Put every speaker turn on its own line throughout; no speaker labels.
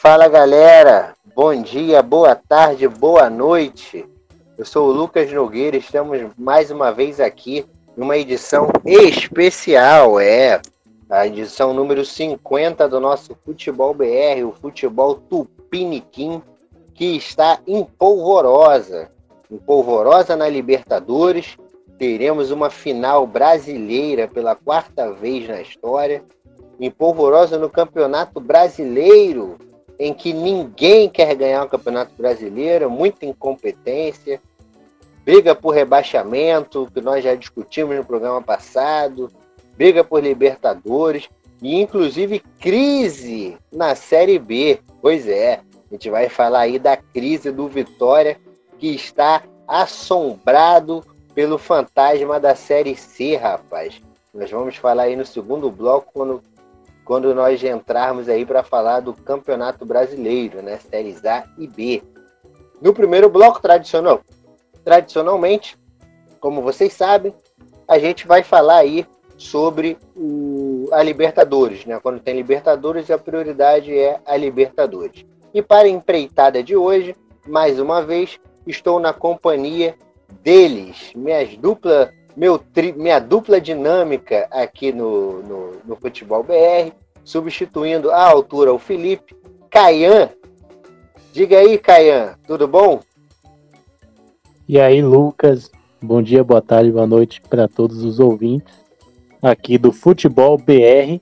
Fala galera, bom dia, boa tarde, boa noite. Eu sou o Lucas Nogueira, estamos mais uma vez aqui numa edição especial, é a edição número 50 do nosso Futebol BR, o Futebol Tupiniquim, que está em polvorosa. Em polvorosa na Libertadores, teremos uma final brasileira pela quarta vez na história. Em polvorosa no Campeonato Brasileiro, em que ninguém quer ganhar o Campeonato Brasileiro, muita incompetência, briga por rebaixamento, que nós já discutimos no programa passado, briga por Libertadores e inclusive crise na Série B. Pois é, a gente vai falar aí da crise do Vitória, que está assombrado pelo fantasma da Série C, rapaz. Nós vamos falar aí no segundo bloco, quando quando nós entrarmos aí para falar do Campeonato Brasileiro, né, séries A e B. No primeiro bloco tradicional, tradicionalmente, como vocês sabem, a gente vai falar aí sobre o, a Libertadores, né? Quando tem Libertadores, a prioridade é a Libertadores. E para a empreitada de hoje, mais uma vez, estou na companhia deles, minhas dupla meu tri, minha dupla dinâmica aqui no, no, no, Futebol BR, substituindo à altura o Felipe, Caian. Diga aí, Caian, tudo bom?
E aí, Lucas, bom dia, boa tarde, boa noite para todos os ouvintes aqui do Futebol BR,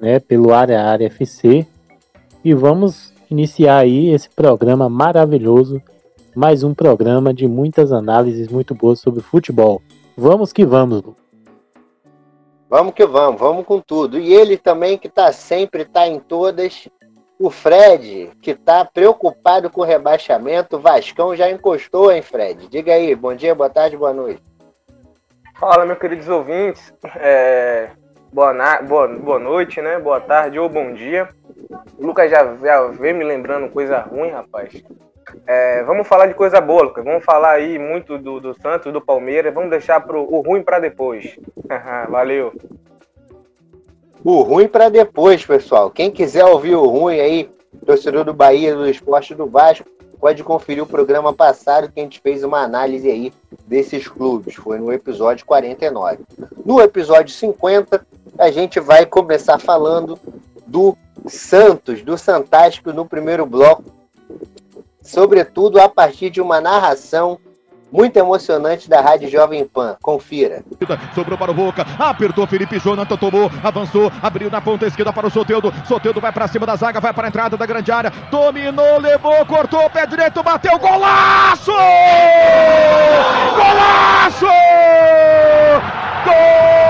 né, pelo Área Área FC. E vamos iniciar aí esse programa maravilhoso, mais um programa de muitas análises muito boas sobre futebol. Vamos que vamos, Lu.
Vamos que vamos, vamos com tudo. E ele também que tá sempre, tá em todas. O Fred, que tá preocupado com o rebaixamento. O Vascão já encostou, hein, Fred? Diga aí, bom dia, boa tarde, boa noite.
Fala, meus queridos ouvintes. É... Boa, na... boa, boa noite, né? Boa tarde ou bom dia. O Lucas já, já vem me lembrando coisa ruim, rapaz. É, vamos falar de coisa boa, Lucas. Vamos falar aí muito do, do Santos, do Palmeiras. Vamos deixar pro, o ruim para depois. Valeu.
O ruim para depois, pessoal. Quem quiser ouvir o ruim aí, torcedor do Bahia, do Esporte do Vasco, pode conferir o programa passado que a gente fez uma análise aí desses clubes. Foi no episódio 49. No episódio 50, a gente vai começar falando do Santos, do Santástico no primeiro bloco, sobretudo a partir de uma narração muito emocionante da Rádio Jovem Pan. Confira.
Sobrou para o Boca, apertou Felipe Jonathan, tomou, avançou, abriu na ponta esquerda para o Soteudo. Soteudo vai para cima da zaga, vai para a entrada da grande área, dominou, levou, cortou, pé direito, bateu, golaço! Golaço! Gol!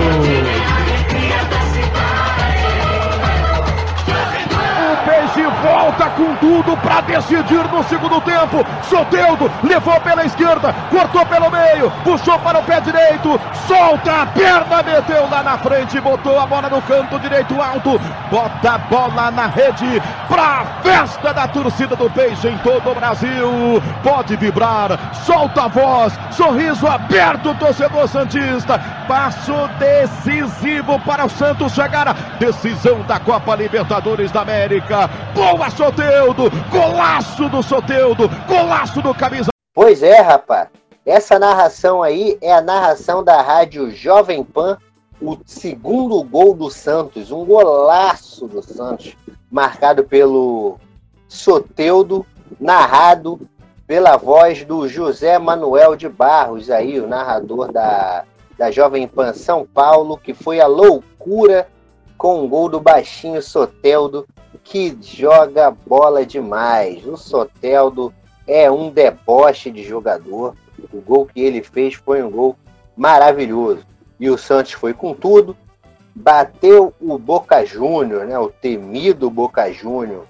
volta com tudo para decidir no segundo tempo. Soteudo levou pela esquerda, cortou pelo meio, puxou para o pé direito, solta a perna, meteu lá na frente, botou a bola no canto direito alto, bota a bola na rede para festa da torcida do Peixe em todo o Brasil. Pode vibrar, solta a voz, sorriso aberto, torcedor Santista. Passo decisivo para o Santos chegar decisão da Copa Libertadores da América. Boa, Soteudo! Golaço do Soteudo! Golaço do camisa.
Pois é, rapaz. Essa narração aí é a narração da rádio Jovem Pan, o segundo gol do Santos, um golaço do Santos, marcado pelo Soteudo, narrado pela voz do José Manuel de Barros, aí, o narrador da, da Jovem Pan São Paulo, que foi a loucura com o gol do baixinho Soteldo, que joga bola demais. O Soteldo é um deboche de jogador. O gol que ele fez foi um gol maravilhoso. E o Santos foi com tudo, bateu o Boca Júnior, né, o temido Boca Júnior,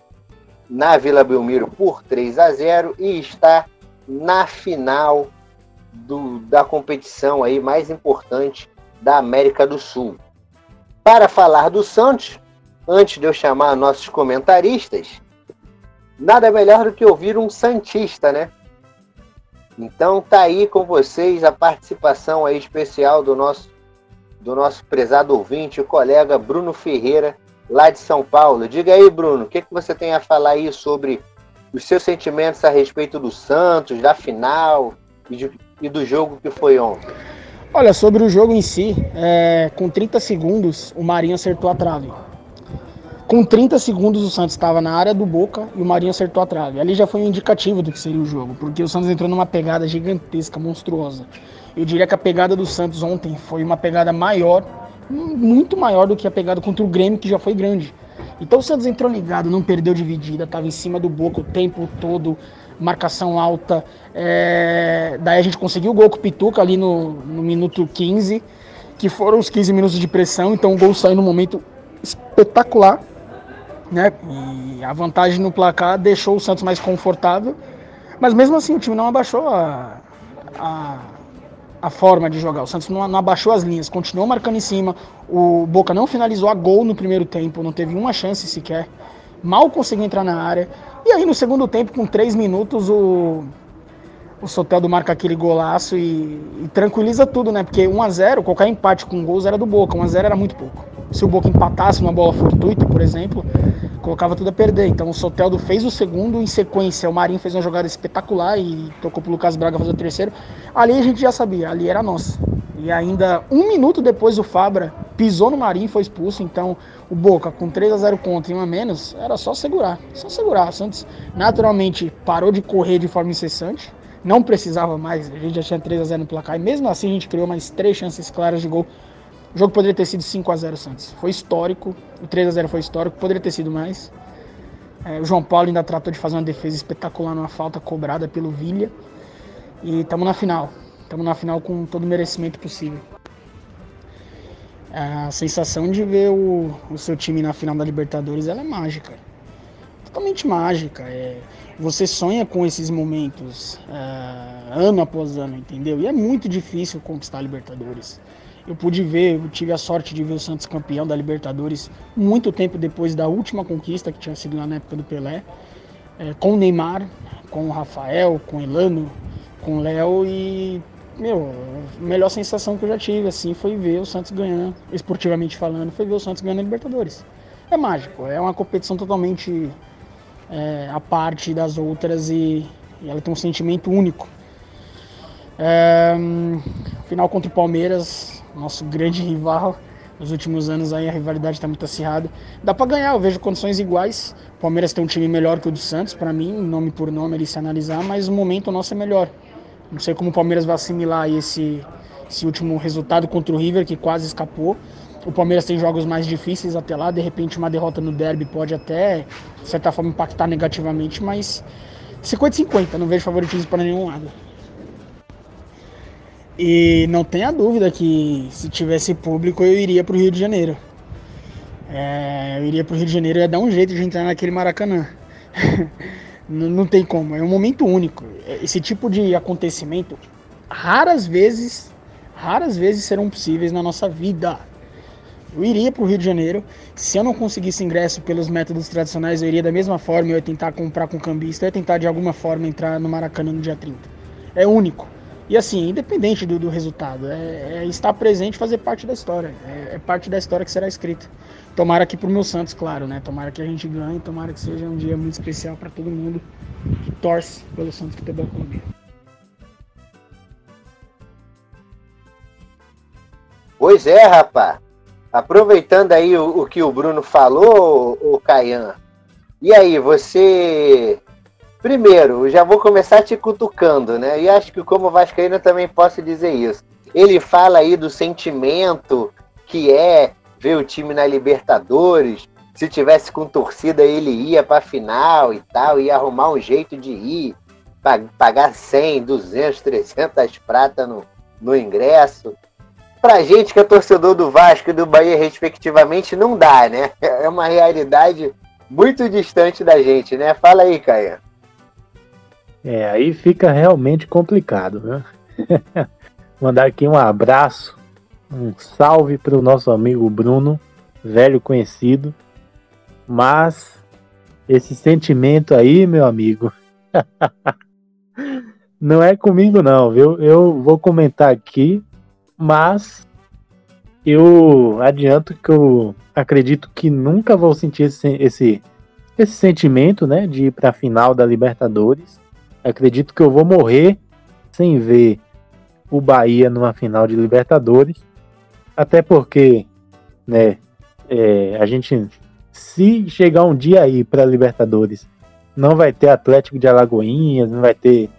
na Vila Belmiro por 3 a 0 e está na final do, da competição aí mais importante da América do Sul. Para falar do Santos, antes de eu chamar nossos comentaristas, nada melhor do que ouvir um Santista, né? Então tá aí com vocês a participação aí especial do nosso do nosso prezado ouvinte, o colega Bruno Ferreira, lá de São Paulo. Diga aí, Bruno, o que, que você tem a falar aí sobre os seus sentimentos a respeito do Santos, da final e, de, e do jogo que foi ontem?
Olha, sobre o jogo em si, é, com 30 segundos, o Marinho acertou a trave. Com 30 segundos, o Santos estava na área do Boca e o Marinho acertou a trave. Ali já foi um indicativo do que seria o jogo, porque o Santos entrou numa pegada gigantesca, monstruosa. Eu diria que a pegada do Santos ontem foi uma pegada maior, muito maior do que a pegada contra o Grêmio, que já foi grande. Então o Santos entrou ligado, não perdeu dividida, estava em cima do Boca o tempo todo, marcação alta. É... Daí a gente conseguiu o gol com o Pituca ali no, no minuto 15, que foram os 15 minutos de pressão, então o gol saiu no momento espetacular. Né? E a vantagem no placar deixou o Santos mais confortável. Mas mesmo assim o time não abaixou a, a, a forma de jogar. O Santos não, não, abaixou as linhas, continuou marcando em cima. O Boca não finalizou a gol no primeiro tempo, não teve uma chance sequer. Mal conseguiu entrar na área. E aí no segundo tempo, com três minutos, o, o Soteldo marca aquele golaço e, e tranquiliza tudo, né? Porque 1x0, qualquer empate com gols era do Boca, 1x0 era muito pouco. Se o Boca empatasse uma bola fortuita, por exemplo, colocava tudo a perder. Então o Soteldo fez o segundo em sequência. O Marinho fez uma jogada espetacular e tocou pro Lucas Braga fazer o terceiro. Ali a gente já sabia, ali era nossa. E ainda um minuto depois o Fabra pisou no Marinho e foi expulso. Então o Boca com 3 a 0 contra e um a menos, era só segurar. Só segurar. O Santos naturalmente parou de correr de forma incessante. Não precisava mais, a gente já tinha 3 a 0 no placar. E mesmo assim a gente criou mais três chances claras de gol o jogo poderia ter sido 5 a 0 Santos. Foi histórico. O 3 a 0 foi histórico. Poderia ter sido mais. É, o João Paulo ainda tratou de fazer uma defesa espetacular numa falta cobrada pelo Vilha. E estamos na final. Estamos na final com todo o merecimento possível. A sensação de ver o, o seu time na final da Libertadores é mágica. Totalmente mágica. É, você sonha com esses momentos é, ano após ano, entendeu? E é muito difícil conquistar a Libertadores. Eu pude ver, eu tive a sorte de ver o Santos campeão da Libertadores muito tempo depois da última conquista, que tinha sido na época do Pelé, é, com o Neymar, com o Rafael, com o Elano, com o Léo e, meu, a melhor sensação que eu já tive, assim, foi ver o Santos ganhando, esportivamente falando, foi ver o Santos ganhando a Libertadores. É mágico, é uma competição totalmente é, parte das outras e, e ela tem um sentimento único. É, final contra o Palmeiras, nosso grande rival. Nos últimos anos aí a rivalidade está muito acirrada. Dá para ganhar, eu vejo condições iguais. O Palmeiras tem um time melhor que o do Santos, para mim, nome por nome ali se analisar, mas o momento nosso é melhor. Não sei como o Palmeiras vai assimilar esse, esse último resultado contra o River, que quase escapou. O Palmeiras tem jogos mais difíceis até lá, de repente uma derrota no derby pode até, de certa forma, impactar negativamente, mas 50-50, não vejo favoritismo para nenhum lado. E não tenha dúvida que se tivesse público eu iria para o Rio de Janeiro. É, eu iria para o Rio de Janeiro e ia dar um jeito de entrar naquele Maracanã. não, não tem como, é um momento único. Esse tipo de acontecimento, raras vezes, raras vezes serão possíveis na nossa vida. Eu iria para o Rio de Janeiro. Se eu não conseguisse ingresso pelos métodos tradicionais, eu iria da mesma forma. Eu ia tentar comprar com cambista. Eu ia tentar de alguma forma entrar no Maracanã no dia 30. É único. E assim, independente do, do resultado, é, é, estar presente fazer parte da história. É, é, parte da história que será escrita. Tomara aqui pro meu Santos, claro, né? Tomara que a gente ganhe, tomara que seja um dia muito especial para todo mundo que torce pelo Santos Futebol Clube.
Pois é, rapaz. Aproveitando aí o, o que o Bruno falou, o Caian. E aí, você Primeiro, já vou começar te cutucando, né? E acho que como Vascaíno também posso dizer isso. Ele fala aí do sentimento que é ver o time na Libertadores. Se tivesse com torcida, ele ia para final e tal, ia arrumar um jeito de ir, pagar 100, 200, 300 prata no, no ingresso. Pra gente que é torcedor do Vasco e do Bahia, respectivamente, não dá, né? É uma realidade muito distante da gente, né? Fala aí, Caia.
É, aí fica realmente complicado, né? Mandar aqui um abraço, um salve para o nosso amigo Bruno, velho conhecido. Mas esse sentimento aí, meu amigo, não é comigo não, viu? Eu vou comentar aqui, mas eu adianto que eu acredito que nunca vou sentir esse, esse, esse sentimento, né, de ir para a final da Libertadores. Acredito que eu vou morrer sem ver o Bahia numa final de Libertadores, até porque, né, é, a gente se chegar um dia aí para Libertadores, não vai ter Atlético de Alagoinhas, não vai ter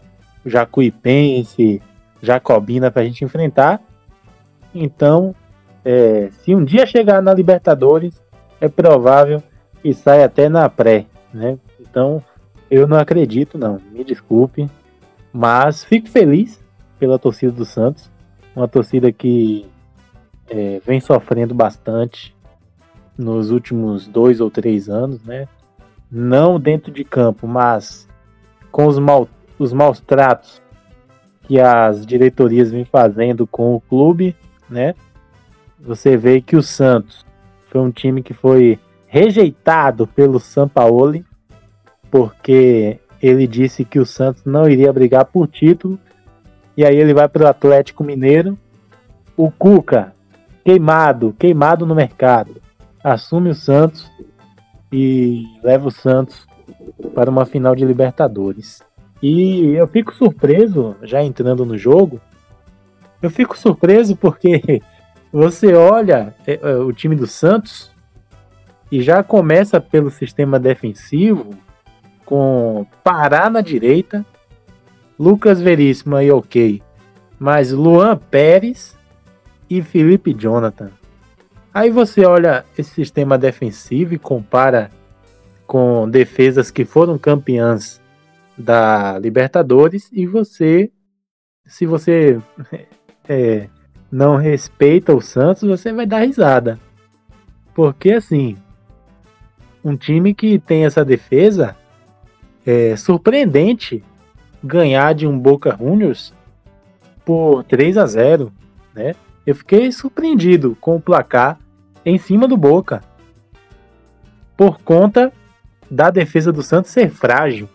Jacuipense, Jacobina para a gente enfrentar. Então, é, se um dia chegar na Libertadores, é provável que saia até na pré, né? Então, eu não acredito, não. Me desculpe, mas fico feliz pela torcida do Santos, uma torcida que é, vem sofrendo bastante nos últimos dois ou três anos, né? Não dentro de campo, mas com os, mal, os maus tratos que as diretorias vêm fazendo com o clube, né? Você vê que o Santos foi um time que foi rejeitado pelo Sampaoli, porque ele disse que o Santos não iria brigar por título, e aí ele vai para o Atlético Mineiro. O Cuca, queimado, queimado no mercado, assume o Santos e leva o Santos para uma final de Libertadores. E eu fico surpreso, já entrando no jogo, eu fico surpreso porque você olha é, é, o time do Santos e já começa pelo sistema defensivo com Pará na direita, Lucas Veríssimo aí ok, mas Luan Pérez e Felipe Jonathan. Aí você olha esse sistema defensivo e compara com defesas que foram campeãs da Libertadores e você, se você é, não respeita o Santos, você vai dar risada. Porque assim, um time que tem essa defesa é surpreendente ganhar de um Boca Juniors por 3 a 0, né? Eu fiquei surpreendido com o placar em cima do Boca. Por conta da defesa do Santos ser frágil.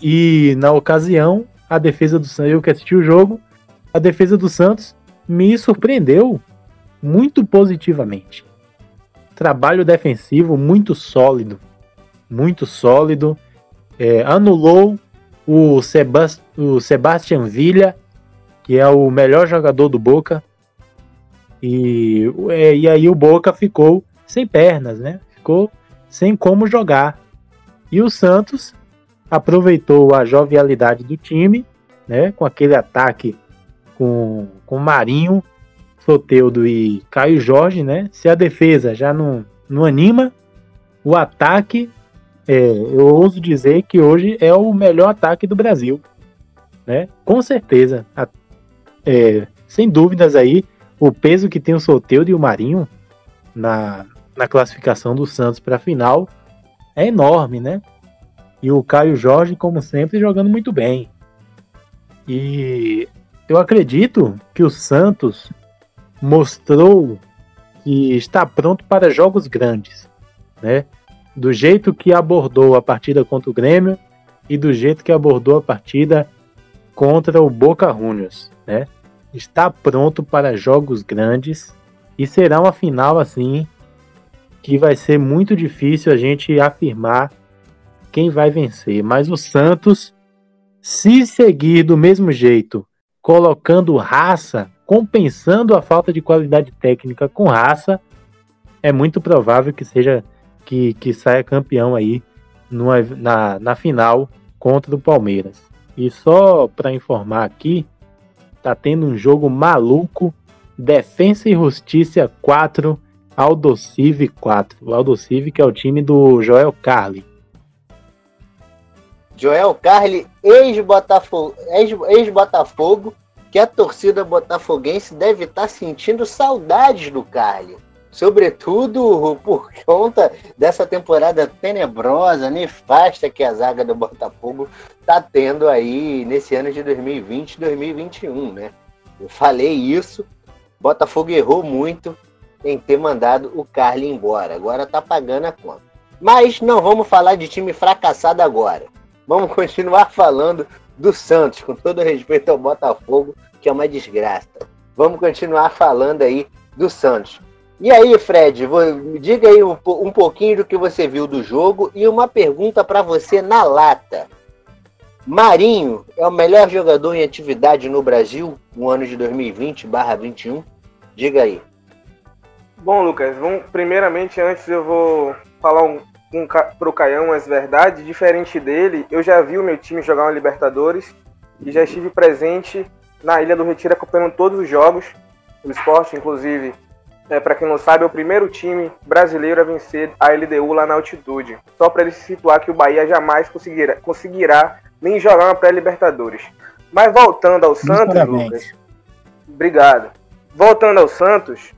E na ocasião, a defesa do Santos, eu que assisti o jogo, a defesa do Santos me surpreendeu muito positivamente. Trabalho defensivo muito sólido, muito sólido. É, anulou o, Sebast o Sebastian Villa, que é o melhor jogador do Boca, e, é, e aí o Boca ficou sem pernas, né? Ficou sem como jogar. E o Santos aproveitou a jovialidade do time, né? Com aquele ataque com, com Marinho, Soteudo e Caio Jorge, né? Se a defesa já não, não anima, o ataque, é, eu ouso dizer que hoje é o melhor ataque do Brasil, né? Com certeza, a, é, sem dúvidas aí, o peso que tem o Soteldo e o Marinho na, na classificação do Santos para a final é enorme, né? E o Caio Jorge, como sempre, jogando muito bem. E eu acredito que o Santos mostrou que está pronto para jogos grandes, né? Do jeito que abordou a partida contra o Grêmio e do jeito que abordou a partida contra o Boca Juniors, né? está pronto para jogos grandes e será uma final assim que vai ser muito difícil a gente afirmar quem vai vencer. Mas o Santos, se seguir do mesmo jeito, colocando raça, compensando a falta de qualidade técnica com raça, é muito provável que seja que, que saia campeão aí numa, na, na final contra o Palmeiras. E só para informar aqui, tá tendo um jogo maluco. Defensa e Justiça 4, Aldocive 4. O Aldocive que é o time do Joel Carli.
Joel Carli, ex-Botafogo, ex-Botafogo, que a torcida botafoguense deve estar tá sentindo saudades do Carli. sobretudo por conta dessa temporada tenebrosa, nefasta que a zaga do Botafogo está tendo aí nesse ano de 2020 2021, né? Eu falei isso, Botafogo errou muito em ter mandado o Carly embora, agora tá pagando a conta. Mas não vamos falar de time fracassado agora. Vamos continuar falando do Santos, com todo respeito ao Botafogo, que é uma desgraça. Vamos continuar falando aí do Santos. E aí, Fred, vou, diga aí um, um, pouquinho do que você viu do jogo e uma pergunta para você na lata. Marinho é o melhor jogador em atividade no Brasil no ano de 2020/21? Diga aí.
Bom, Lucas, vamos, primeiramente, antes eu vou falar um, um, pro Caião as verdades. Diferente dele, eu já vi o meu time jogar uma Libertadores e já estive presente na Ilha do Retiro acompanhando todos os jogos do esporte, inclusive é, para quem não sabe, é o primeiro time brasileiro a vencer a LDU lá na altitude. Só para ele se situar que o Bahia jamais conseguirá, conseguirá nem jogar uma pré-Libertadores. Mas voltando ao Santos, Lucas. Obrigado. Voltando ao Santos,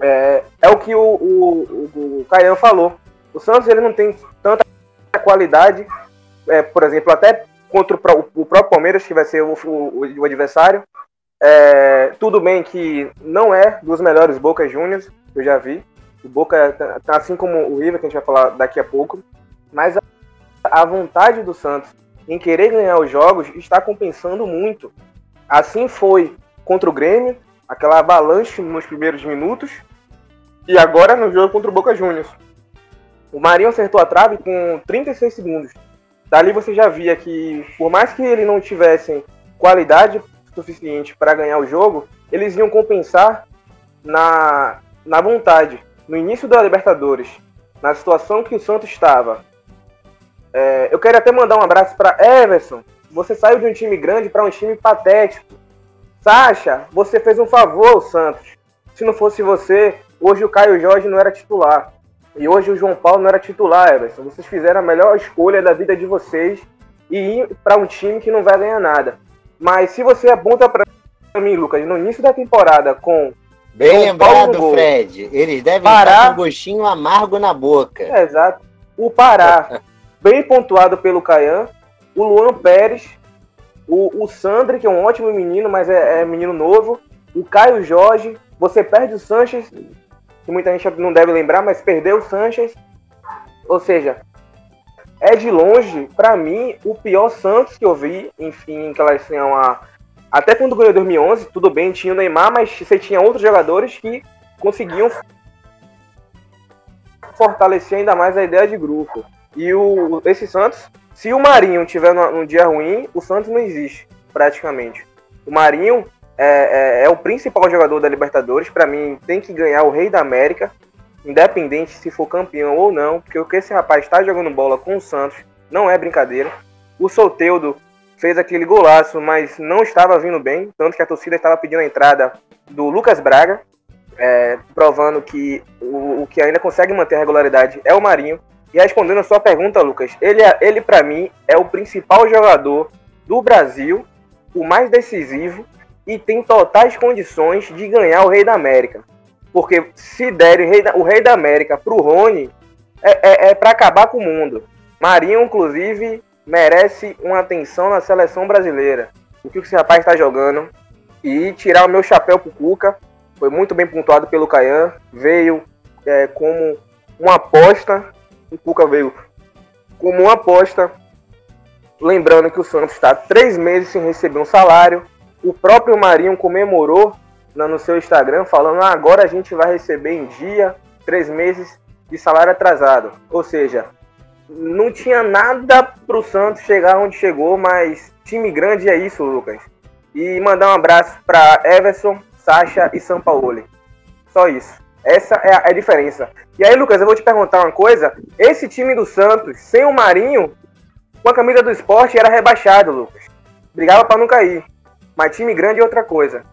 é, é o que o, o, o, o Caian falou. O Santos ele não tem tanta qualidade, é, por exemplo, até contra o, o, próprio Palmeiras, que vai ser o, o adversário, é, tudo bem que não é dos melhores Boca Juniors eu já vi. O Boca, tá, tá assim como o River, que a gente vai falar daqui a pouco. Mas a, a vontade do Santos em querer ganhar os jogos está compensando muito. Assim foi contra o Grêmio, aquela avalanche nos primeiros minutos. E agora no jogo contra o Boca Juniors. O Marinho acertou a trave com 36 segundos. Dali você já via que, por mais que ele não tivessem qualidade suficiente para ganhar o jogo, eles iam compensar na, na vontade. No início da Libertadores, na situação que o Santos estava, é, eu quero até mandar um abraço para Everson. Você saiu de um time grande para um time patético. Sacha, você fez um favor ao Santos. Se não fosse você, hoje o Caio Jorge não era titular. E hoje o João Paulo não era titular, Everson. Vocês fizeram a melhor escolha da vida de vocês e ir para um time que não vai ganhar nada. Mas se você aponta para mim, Lucas, no início da temporada com.
Bem lembrado, gol, Fred. Eles devem Pará, estar com um gostinho amargo na boca.
É, exato. O Pará, bem pontuado pelo Caian. O Luan Pérez. O, o Sandri, que é um ótimo menino, mas é, é menino novo. O Caio Jorge. Você perde o Sanches, que muita gente não deve lembrar, mas perdeu o Sanches. Ou seja, é de longe, para mim, o pior Santos que eu vi, enfim, elas tinham a. Até quando ganhou 2011, tudo bem, tinha o Neymar, mas você tinha outros jogadores que conseguiam fortalecer ainda mais a ideia de grupo. E o, esse Santos, se o Marinho tiver num dia ruim, o Santos não existe, praticamente. O Marinho é, é, é o principal jogador da Libertadores, para mim tem que ganhar o Rei da América, independente se for campeão ou não, porque o que esse rapaz está jogando bola com o Santos não é brincadeira. O Solteudo fez aquele golaço, mas não estava vindo bem, tanto que a torcida estava pedindo a entrada do Lucas Braga, é, provando que o, o, que ainda consegue manter a regularidade é o Marinho. E respondendo a sua pergunta, Lucas, ele, é, ele para mim é o principal jogador do Brasil, o mais decisivo e tem totais condições de ganhar o Rei da América. Porque se der o Rei da, o rei da América pro Rony, é, é, é para acabar com o mundo. Marinho, inclusive, merece uma atenção na seleção brasileira. O que esse rapaz está jogando. E tirar o meu chapéu pro Cuca. Foi muito bem pontuado pelo Caian. Veio é, como uma aposta. O Cuca veio como uma aposta. Lembrando que o Santos está três meses sem receber um salário. O próprio Marinho comemorou no seu Instagram falando: ah, agora a gente vai receber em dia três meses de salário atrasado. Ou seja, não tinha nada para o Santos chegar onde chegou, mas time grande é isso, Lucas. E mandar um abraço para Everson, Sacha e São Paulo. Só isso. Essa é a, é a, diferença. E aí, Lucas, eu vou te perguntar uma coisa. Esse time do Santos, sem o Marinho, com a camisa do esporte, era rebaixado, Lucas. Brigava para não cair. Mas time grande é outra coisa.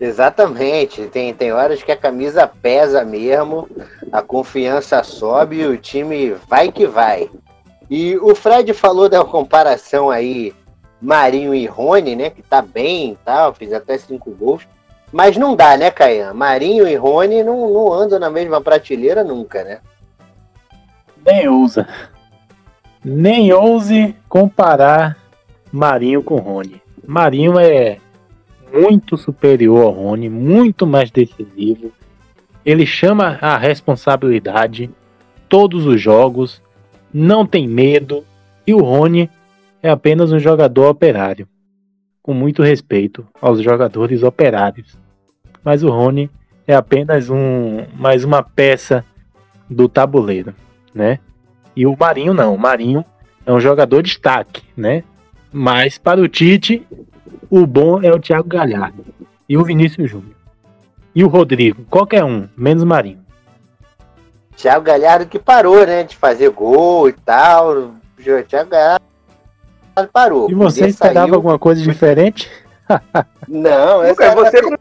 Exatamente, tem, tem horas que a camisa pesa mesmo, a confiança sobe e o time vai que vai. E o Fred falou da comparação aí Marinho e Rony, né, que tá bem e tal, fez até cinco gols. Mas não dá, né, Caian? Marinho e Rony não, não andam na mesma prateleira nunca, né?
Nem ousa. Nem ouse comparar Marinho com Rony. Marinho é muito superior ao Rony, muito mais decisivo. Ele chama a responsabilidade todos os jogos, não tem medo, e o Rony é apenas um jogador operário. Com muito respeito aos jogadores operários. Mas o Rony é apenas um mais uma peça do tabuleiro, né? E o Marinho não, o Marinho é um jogador de destaque, né? Mas para o Tite, o bom é o Thiago Galhardo e o Vinícius Júnior. E o Rodrigo, qualquer um, menos Marinho.
Thiago Galhardo que parou, né? De fazer gol e tal. O Thiago Galhardo parou.
E você esperava saiu... alguma coisa diferente?
não, essa Lucas, você como,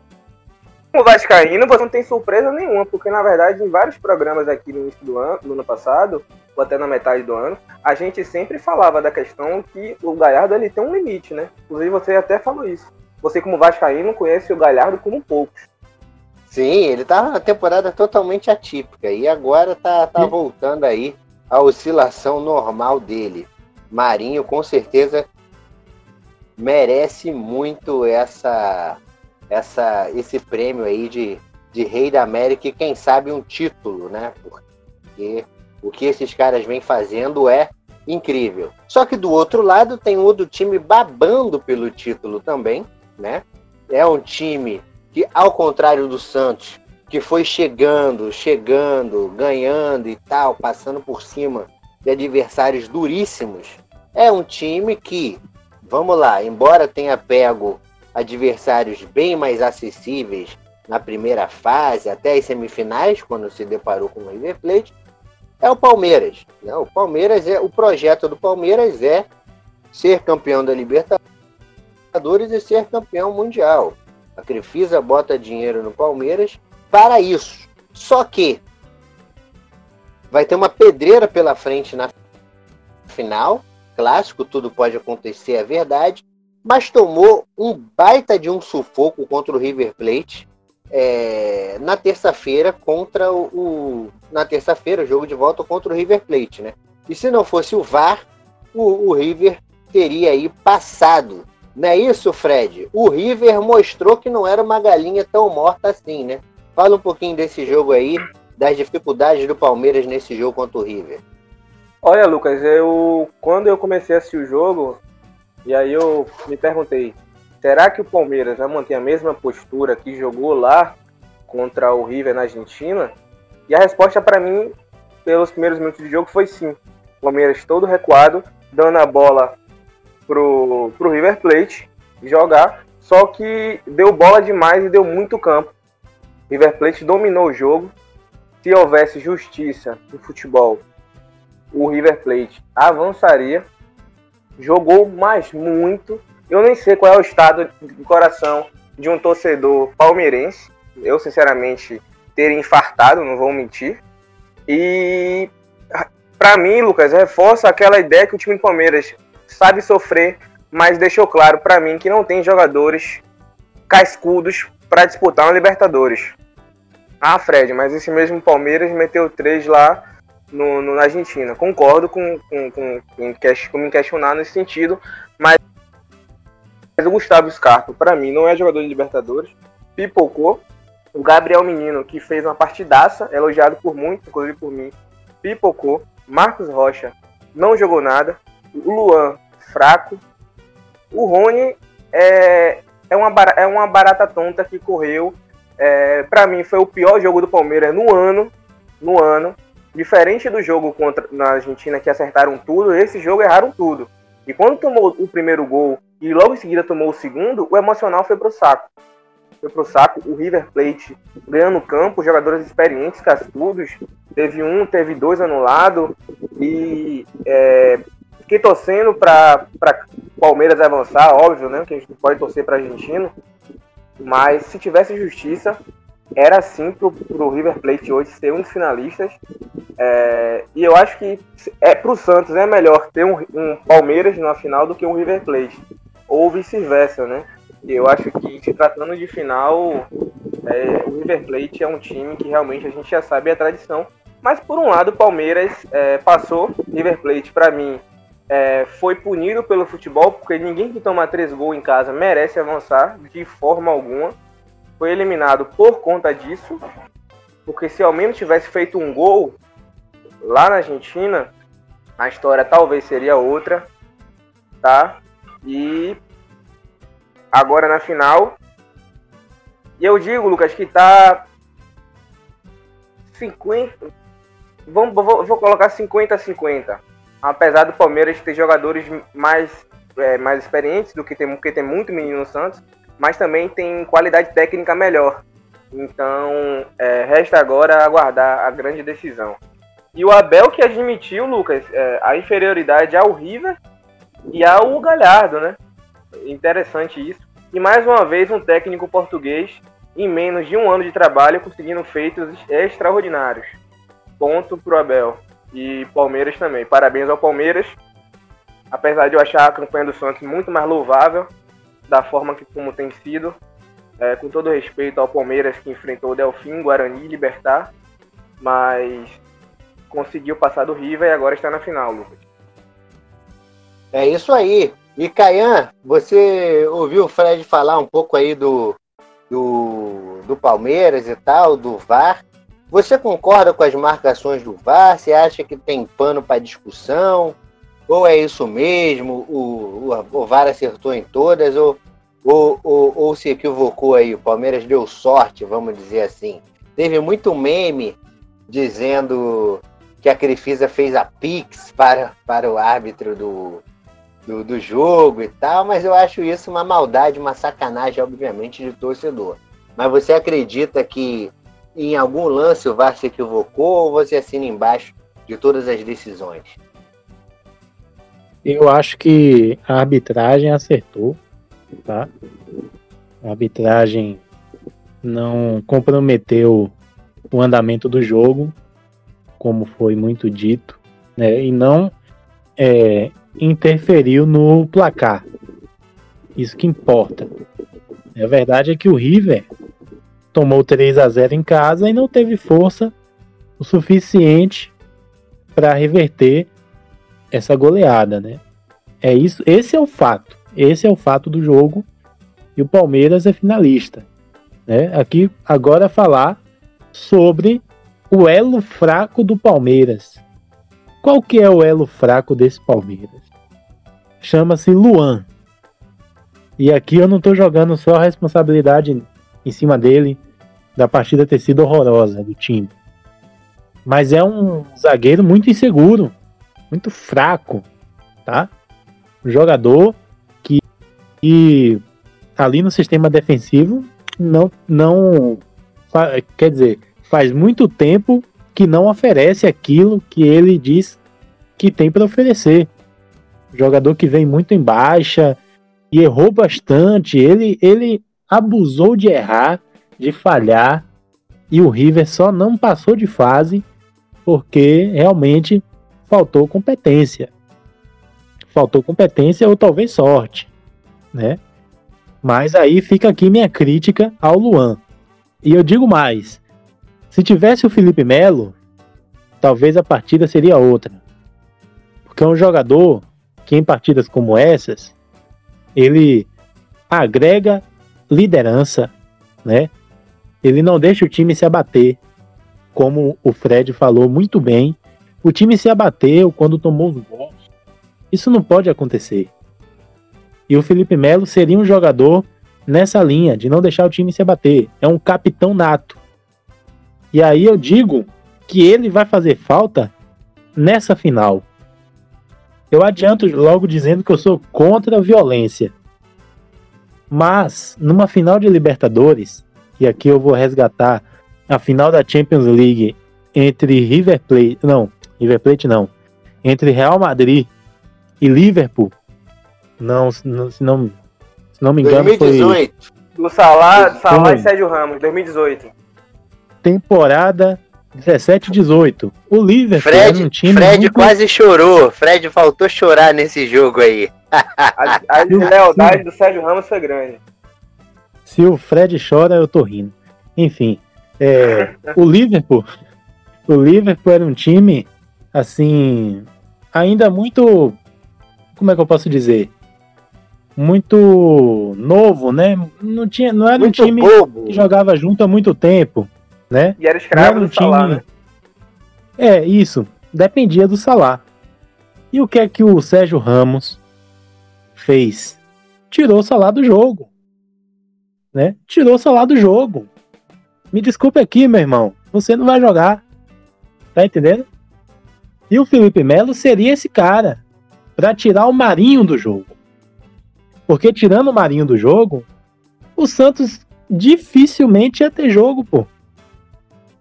como Vascaíno, você não tem surpresa nenhuma, porque na verdade em vários programas aqui no início do ano, do ano passado, ou até na metade do ano, a gente sempre falava da questão que o Galhardo ele tem um limite, né? Inclusive você até falou isso. Você como Vascaíno conhece o Galhardo como poucos.
Sim, ele tá na temporada totalmente atípica e agora tá, tá voltando aí a oscilação normal dele. Marinho com certeza merece muito essa, essa esse prêmio aí de, de Rei da América e quem sabe um título, né? Porque o que esses caras vêm fazendo é incrível. Só que do outro lado tem outro time babando pelo título também, né? É um time que, ao contrário do Santos, que foi chegando, chegando, ganhando e tal, passando por cima de adversários duríssimos, é um time que, vamos lá, embora tenha pego adversários bem mais acessíveis na primeira fase, até as semifinais, quando se deparou com o River Plate, é o Palmeiras. Né? O Palmeiras é o projeto do Palmeiras é ser campeão da Libertadores e ser campeão mundial. A Crefisa bota dinheiro no Palmeiras para isso. Só que vai ter uma pedreira pela frente na final. Clássico, tudo pode acontecer, é verdade. Mas tomou um baita de um sufoco contra o River Plate é, na terça-feira contra o, o na terça-feira, jogo de volta contra o River Plate, né? E se não fosse o VAR, o, o River teria aí passado não é isso, Fred? O River mostrou que não era uma galinha tão morta assim, né? Fala um pouquinho desse jogo aí, das dificuldades do Palmeiras nesse jogo contra o River.
Olha, Lucas, eu quando eu comecei a assistir o jogo, e aí eu me perguntei, será que o Palmeiras vai manter a mesma postura que jogou lá contra o River na Argentina? E a resposta para mim, pelos primeiros minutos de jogo, foi sim. O Palmeiras todo recuado, dando a bola pro, pro River Plate jogar, só que deu bola demais e deu muito campo. River Plate dominou o jogo. Se houvesse justiça no futebol, o River Plate avançaria. Jogou mais muito. Eu nem sei qual é o estado de coração de um torcedor palmeirense. Eu, sinceramente, teria infartado, não vou mentir. E para mim, Lucas, reforça aquela ideia que o time do Palmeiras sabe sofrer, mas deixou claro para mim que não tem jogadores cascudos para disputar uma Libertadores. Ah, Fred, mas esse mesmo Palmeiras meteu três lá no, no na Argentina. Concordo com, com, com, com, me questionar nesse sentido, mas o Gustavo Scarpa, para mim, não é jogador de Libertadores. Pipocou. O Gabriel Menino, que fez uma partidaça, elogiado por muitos, inclusive por mim, pipocou. Marcos Rocha não jogou nada. O Luan fraco. O Rony é, é, uma, é uma barata tonta que correu. É, para mim foi o pior jogo do Palmeiras no ano. No ano. Diferente do jogo contra na Argentina que acertaram tudo, esse jogo erraram tudo. E quando tomou o primeiro gol e logo em seguida tomou o segundo, o emocional foi pro saco. Foi pro saco. O River Plate ganhando campo, jogadores experientes, cascudos. Teve um, teve dois anulados. E é, Fiquei torcendo para Palmeiras avançar, óbvio, né? Que a gente pode torcer para argentino. Mas se tivesse justiça, era sim pro, pro River Plate hoje ser um dos finalistas. É, e eu acho que é pro Santos é melhor ter um, um, Palmeiras na final do que um River Plate. Ou vice-versa, né? Eu acho que, se tratando de final, é, o River Plate é um time que realmente a gente já sabe a tradição. Mas, por um lado, o Palmeiras é, passou. River Plate, para mim, é, foi punido pelo futebol, porque ninguém que toma três gols em casa merece avançar de forma alguma. Foi eliminado por conta disso, porque se ao menos tivesse feito um gol lá na Argentina, a história talvez seria outra, tá? E agora na final. E eu digo, Lucas, que tá 50. Vamos, vou, vou colocar 50 a 50. Apesar do Palmeiras ter jogadores mais, é, mais experientes do que tem, porque tem muito menino no Santos, mas também tem qualidade técnica melhor. Então, é, resta agora aguardar a grande decisão. E o Abel que admitiu, Lucas, é, a inferioridade ao River e ao Galhardo, né? Interessante isso. E mais uma vez um técnico português em menos de um ano de trabalho conseguindo feitos extraordinários. Ponto pro Abel. E Palmeiras também. Parabéns ao Palmeiras. Apesar de eu achar a campanha do Santos muito mais louvável, da forma que como tem sido, é, com todo respeito ao Palmeiras que enfrentou o Delfim, Guarani e Libertar, mas conseguiu passar do River e agora está na final, Lucas.
É isso aí. E Caian, você ouviu o Fred falar um pouco aí do, do, do Palmeiras e tal, do VAR. Você concorda com as marcações do VAR? Você acha que tem pano para discussão? Ou é isso mesmo? O, o, o VAR acertou em todas? Ou, ou, ou, ou se equivocou aí? O Palmeiras deu sorte, vamos dizer assim. Teve muito meme dizendo que a Crefisa fez a Pix para, para o árbitro do, do, do jogo e tal, mas eu acho isso uma maldade, uma sacanagem, obviamente, de torcedor. Mas você acredita que em algum lance o VAR se equivocou ou você assina embaixo de todas as decisões?
Eu acho que a arbitragem acertou, tá? A arbitragem não comprometeu o andamento do jogo, como foi muito dito, né? E não é, interferiu no placar. Isso que importa. A verdade é que o River tomou 3 a 0 em casa e não teve força o suficiente para reverter essa goleada, né? É isso, esse é o fato. Esse é o fato do jogo e o Palmeiras é finalista, né? Aqui agora falar sobre o elo fraco do Palmeiras. Qual que é o elo fraco desse Palmeiras? Chama-se Luan. E aqui eu não estou jogando só a responsabilidade em cima dele da partida ter sido horrorosa do time. Mas é um zagueiro muito inseguro, muito fraco, tá? Um jogador que, que ali no sistema defensivo não não quer dizer, faz muito tempo que não oferece aquilo que ele diz que tem para oferecer. Jogador que vem muito em baixa e errou bastante. Ele, ele abusou de errar, de falhar. E o River só não passou de fase porque realmente faltou competência. Faltou competência ou talvez sorte, né? Mas aí fica aqui minha crítica ao Luan. E eu digo mais: se tivesse o Felipe Melo, talvez a partida seria outra. Porque é um jogador que em partidas como essas, ele agrega liderança, né? Ele não deixa o time se abater, como o Fred falou muito bem. O time se abateu quando tomou os gols. Isso não pode acontecer. E o Felipe Melo seria um jogador nessa linha de não deixar o time se abater. É um capitão nato. E aí eu digo que ele vai fazer falta nessa final. Eu adianto logo dizendo que eu sou contra a violência. Mas, numa final de Libertadores, e aqui eu vou resgatar a final da Champions League entre River Plate, não, River Plate não, entre Real Madrid e Liverpool, não, não se não, se não me engano 2018. foi...
Do Salah, Salah e Sérgio Ramos, 2018
temporada 17 18. O Liverpool
Fred, um time Fred muito... quase chorou. Fred faltou chorar nesse jogo aí.
a, a lealdade do Sérgio Ramos foi grande.
Se o Fred chora, eu tô rindo. Enfim, é, o Liverpool, o Liverpool era um time assim, ainda muito, como é que eu posso dizer? Muito novo, né? Não tinha, não era muito um time bobo. que jogava junto há muito tempo, né?
E era escravo era um do time... Salah, né?
É, isso. Dependia do Salah. E o que é que o Sérgio Ramos fez? Tirou o Salah do jogo. Né? Tirou o Salah do jogo. Me desculpe aqui, meu irmão. Você não vai jogar. Tá entendendo? E o Felipe Melo seria esse cara para tirar o Marinho do jogo. Porque tirando o Marinho do jogo, o Santos dificilmente ia ter jogo, pô.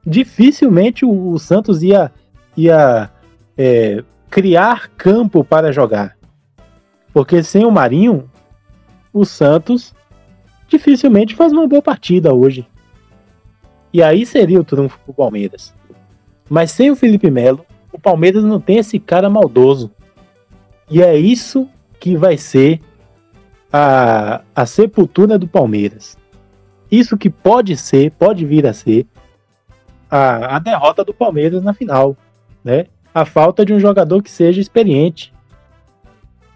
Dificilmente o, o Santos ia, ia é, criar campo para jogar. Porque sem o Marinho, o Santos dificilmente faz uma boa partida hoje. E aí seria o trunfo pro Palmeiras. Mas sem o Felipe Melo, o Palmeiras não tem esse cara maldoso. E é isso que vai ser a, a sepultura do Palmeiras. Isso que pode ser, pode vir a ser a, a derrota do Palmeiras na final, né? A falta de um jogador que seja experiente,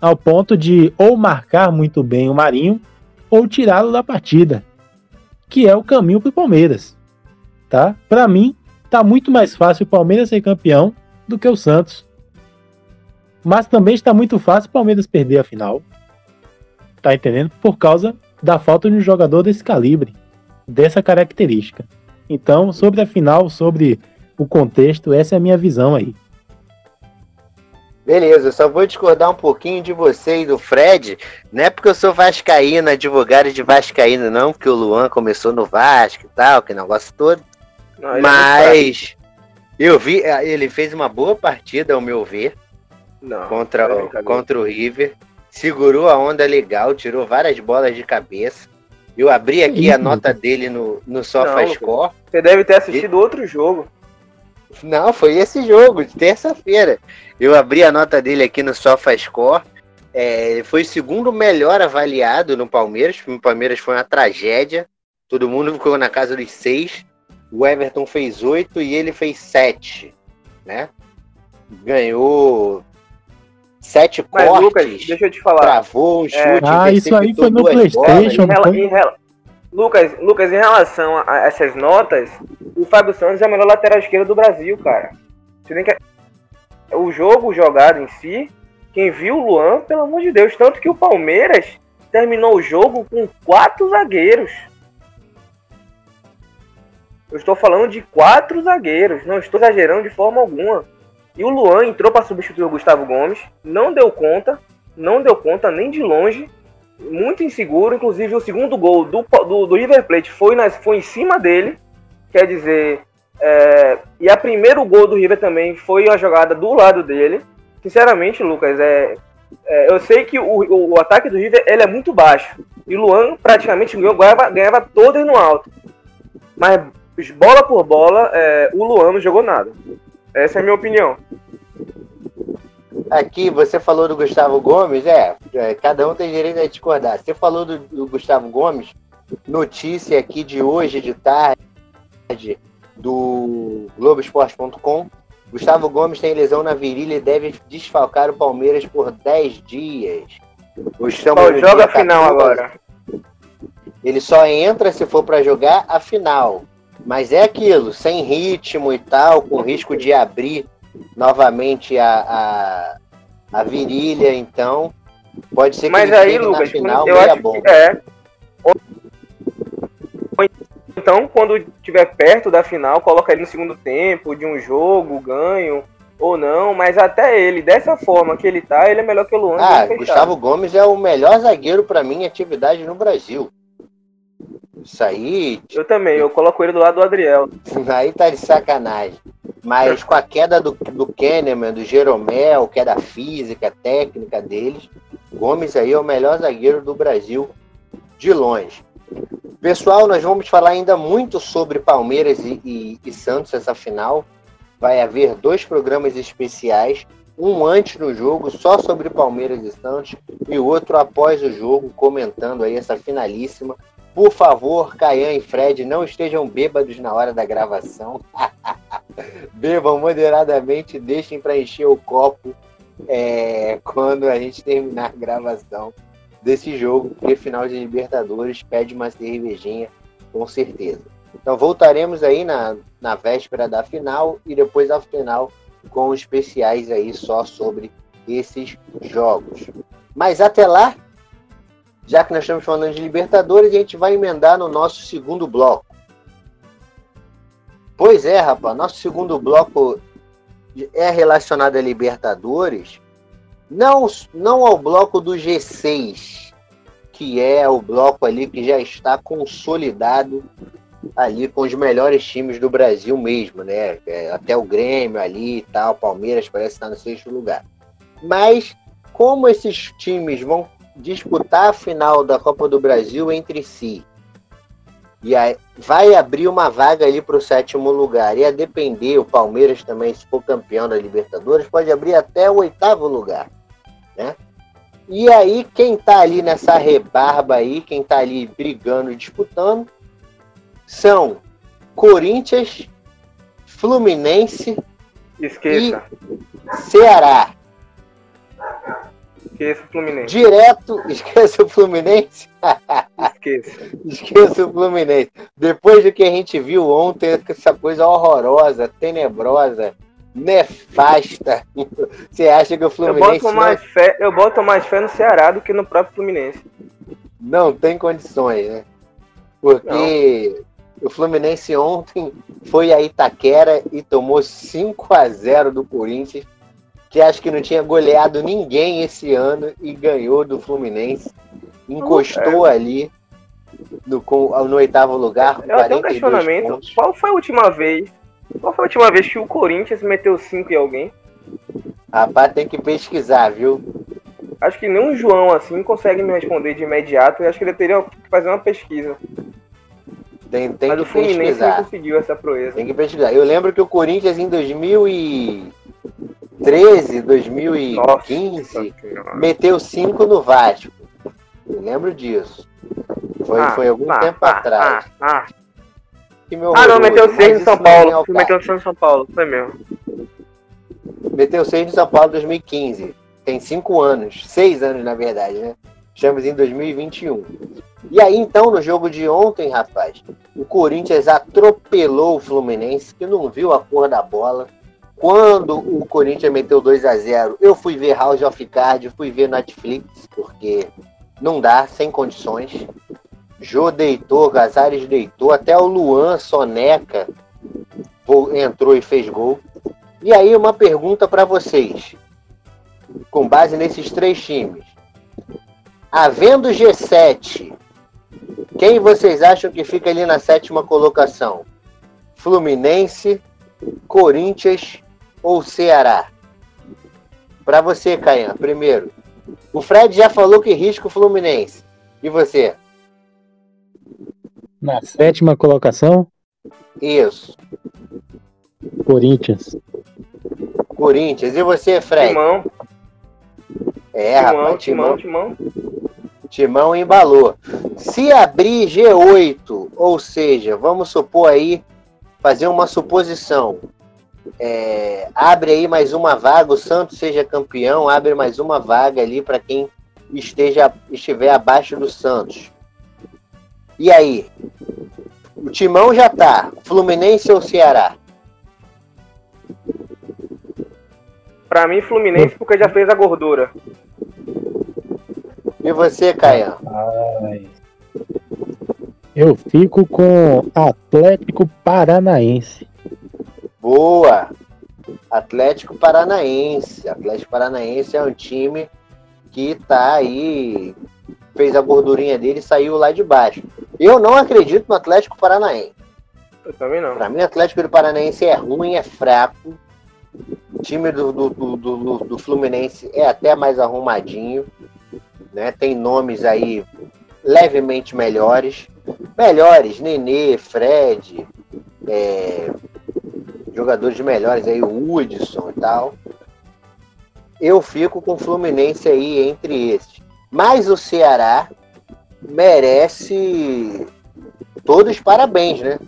ao ponto de ou marcar muito bem o Marinho ou tirá-lo da partida, que é o caminho para o Palmeiras tá? Para mim, tá muito mais fácil o Palmeiras ser campeão do que o Santos. Mas também está muito fácil o Palmeiras perder a final. Tá entendendo? Por causa da falta de um jogador desse calibre, dessa característica. Então, sobre a final, sobre o contexto, essa é a minha visão aí.
Beleza, só vou discordar um pouquinho de você e do Fred. Não é porque eu sou vascaíno, advogado de vascaíno, não, porque o Luan começou no Vasco e tal, que negócio todo. Não, é Mas é eu vi, é, ele fez uma boa partida, ao meu ver, não, contra, o, contra o River. Segurou a onda legal, tirou várias bolas de cabeça. Eu abri aqui a nota dele no, no SofaScore.
Você deve ter assistido e... outro jogo.
Não, foi esse jogo, de terça-feira. Eu abri a nota dele aqui no SofaScore. É, ele foi o segundo melhor avaliado no Palmeiras. O Palmeiras foi uma tragédia. Todo mundo ficou na casa dos seis. O Everton fez oito e ele fez sete, né? Ganhou sete Mas, cortes. Lucas,
deixa eu te falar.
Travou um é. chute. É...
Ah, isso aí foi no PlayStation. Em rela...
em rela... Lucas, Lucas, em relação a essas notas, o Fábio Santos é o melhor lateral esquerdo do Brasil, cara. Você nem quer... O jogo jogado em si, quem viu o Luan, pelo amor de Deus, tanto que o Palmeiras terminou o jogo com quatro zagueiros. Eu estou falando de quatro zagueiros, não estou exagerando de forma alguma. E o Luan entrou para substituir o Gustavo Gomes, não deu conta, não deu conta nem de longe, muito inseguro. Inclusive, o segundo gol do, do, do River Plate foi, nas, foi em cima dele, quer dizer. É, e a primeiro gol do River também foi a jogada do lado dele. Sinceramente, Lucas, é, é eu sei que o, o, o, ataque do River ele é muito baixo. E o Luan praticamente ganhava, ganhava todas no alto. Mas bola por bola, é, o Luan não jogou nada. Essa é a minha opinião.
Aqui, você falou do Gustavo Gomes, é, é cada um tem direito a discordar. Você falou do, do Gustavo Gomes, notícia aqui de hoje, de tarde, do Globoesporte.com. Gustavo Gomes tem lesão na virilha e deve desfalcar o Palmeiras por 10 dias.
Estamos joga a final agora.
Ele só entra se for para jogar a final. Mas é aquilo, sem ritmo e tal, com risco de abrir novamente a, a, a virilha, então pode ser que
Mas ele aí, Lucas, na final eu acho bom. Que é. Então, quando estiver perto da final, coloca ele no segundo tempo de um jogo, ganho ou não, mas até ele, dessa forma que ele tá, ele é melhor que o Luan.
Ah, Gustavo Gomes é o melhor zagueiro para mim em atividade no Brasil. Isso aí.
Eu também, eu coloco ele do lado do Adriel.
Aí tá de sacanagem. Mas com a queda do, do Kahneman, do Jeromel, que é física, técnica deles, Gomes aí é o melhor zagueiro do Brasil de longe. Pessoal, nós vamos falar ainda muito sobre Palmeiras e, e, e Santos essa final. Vai haver dois programas especiais, um antes do jogo, só sobre Palmeiras e Santos, e o outro após o jogo, comentando aí essa finalíssima Por favor, Caian e Fred, não estejam bêbados na hora da gravação. Bebam moderadamente, deixem para encher o copo é, quando a gente terminar a gravação desse jogo, porque final de Libertadores pede uma cervejinha, com certeza. Então voltaremos aí na, na véspera da final e depois ao final com especiais aí só sobre esses jogos. Mas até lá, já que nós estamos falando de Libertadores, a gente vai emendar no nosso segundo bloco. Pois é, rapaz, nosso segundo bloco é relacionado a Libertadores, não, não ao bloco do G6, que é o bloco ali que já está consolidado ali com os melhores times do Brasil mesmo, né? É, até o Grêmio ali e tal, Palmeiras parece estar no sexto lugar. Mas como esses times vão disputar a final da Copa do Brasil entre si, e aí vai abrir uma vaga ali para o sétimo lugar. E a depender, o Palmeiras também, se for campeão da Libertadores, pode abrir até o oitavo lugar. Né? E aí, quem tá ali nessa rebarba aí, quem tá ali brigando e disputando, são Corinthians, Fluminense
Esqueça.
e Ceará.
Esqueça o Fluminense.
Direto, esqueça o Fluminense.
Esqueça.
esqueça o Fluminense. Depois do que a gente viu ontem, essa coisa horrorosa, tenebrosa, nefasta. Você acha que o
Eu
Fluminense
boto, mais fé, eu boto mais fé no Ceará do que no próprio Fluminense.
não, não tem condições, né? Porque o Fluminense ontem foi a Itaquera e tomou 5 a 0 do Corinthians, que acho que não tinha goleado ninguém esse ano e ganhou do Fluminense. Encostou ali no, no oitavo lugar.
Eu tenho um
42
questionamento.
pontos.
Qual foi a última vez? Qual foi a última vez que o Corinthians meteu 5 em alguém?
Rapaz, tem que pesquisar, viu?
Acho que nem um João assim consegue me responder de imediato. Eu acho que ele teria que fazer uma pesquisa.
Tem, tem
Mas
que
o Fluminense não
pesquisar.
conseguiu essa proeza.
Tem que pesquisar. Eu lembro que o Corinthians em 2013, 2015,
Nossa
meteu 5 no Vasco. Eu lembro disso. Foi,
Ah,
foi algum
ah,
tempo
ah,
atrás.
Ah, ah. Ah, não, meteu
mas
6 no
isso
São
ao
Paulo. Meteu 6 no São Paulo, foi mesmo.
Meteu 6 no São Paulo em 2015. Tem 5 anos. 6 anos, na verdade, né? Estamos em 2021. E aí, então, no jogo de ontem, rapaz, o Corinthians atropelou o Fluminense, que não viu a cor da bola. Quando o Corinthians meteu 2 a 0 eu fui ver House of Card, fui ver Netflix, porque não dá, sem condições. Jô deitou, Gazares deitou, até o Luan Soneca entrou e fez gol. E aí, uma pergunta para vocês, com base nesses três times. Havendo G7, quem vocês acham que fica ali na sétima colocação? Fluminense, Corinthians ou Ceará? Para você, Caian, primeiro. O Fred já falou que risca o Fluminense. E você?
Na sétima colocação,
Isso.
Corinthians.
Corinthians. E você, Fred?
Timão,
É,
timão,
rapaz,
timão,
Timão,
timão.
Timão embalou. Se abrir G8, ou seja, vamos supor aí, fazer uma suposição. É, abre aí mais uma vaga, o Santos seja campeão, abre mais uma vaga ali para quem esteja estiver abaixo do Santos. E aí? O Timão já tá. Fluminense ou Ceará?
Pra mim, Fluminense, porque já fez a gordura.
E você, Caian?
Ai. Eu fico com Atlético Paranaense.
Boa! Atlético Paranaense. Atlético Paranaense é um time que tá aí, fez a gordurinha dele e saiu lá de baixo. Eu não acredito no Atlético Paranaense.
Eu também não.
Para mim, o Atlético do Paranaense é ruim, é fraco. O time do, do, do, do- do Fluminense é até mais arrumadinho. Né? Tem nomes aí levemente melhores. Melhores, Nenê, Fred, é, jogadores melhores aí, o Hudson e tal. Eu fico com o Fluminense aí entre esses. Mas o Ceará, merece todos parabéns, né?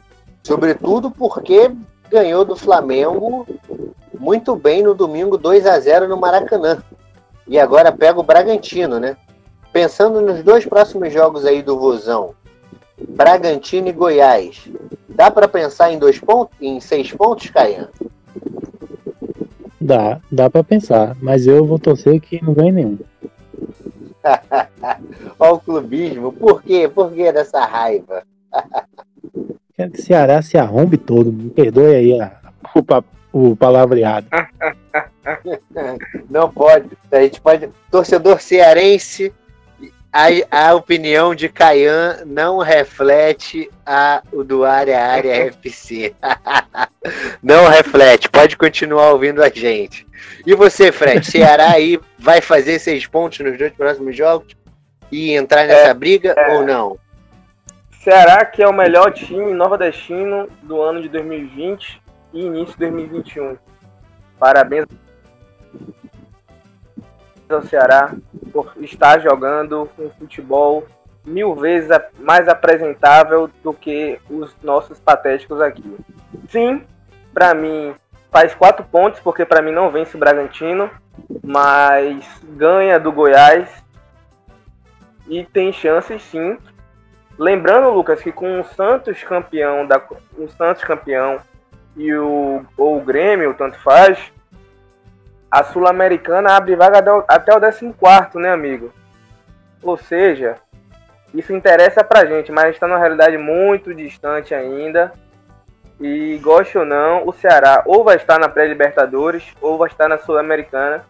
Sobretudo porque ganhou do Flamengo muito bem no domingo 2 a 0 no Maracanã. E agora pega o Bragantino, né? Pensando nos dois próximos jogos aí do Vozão, Bragantino e Goiás, dá para pensar em dois pontos, em seis pontos, Caian?
Dá, dá para pensar, mas eu vou torcer que não ganhe nenhum.
Olha o clubismo, por quê? Por que dessa raiva?
Quero que o Ceará se arrombe todo, me perdoe aí a, o, o palavreado.
Não pode, a gente pode. Torcedor cearense a, a opinião de Caian não reflete a o do Área Área FC. não reflete, pode continuar ouvindo a gente. E você, Fred, Ceará aí vai fazer seis pontos nos dois próximos jogos e entrar nessa é, briga é. ou não?
Ceará que é o melhor time nordestino do ano de 2020 e início de 2021. Parabéns ao Ceará por estar jogando um futebol mil vezes mais apresentável do que os nossos patéticos aqui. Sim, para mim faz quatro pontos, porque para mim não vence o Bragantino, mas ganha do Goiás e tem chances sim. Lembrando, Lucas, que com o Santos campeão da o Santos campeão e o ou o Grêmio, tanto faz, a Sul-Americana abre vaga até o 14, né, amigo? Ou seja, isso interessa pra gente, mas está numa realidade muito distante ainda. E goste ou não, o Ceará ou vai estar na pré-Libertadores ou vai estar na Sul-Americana,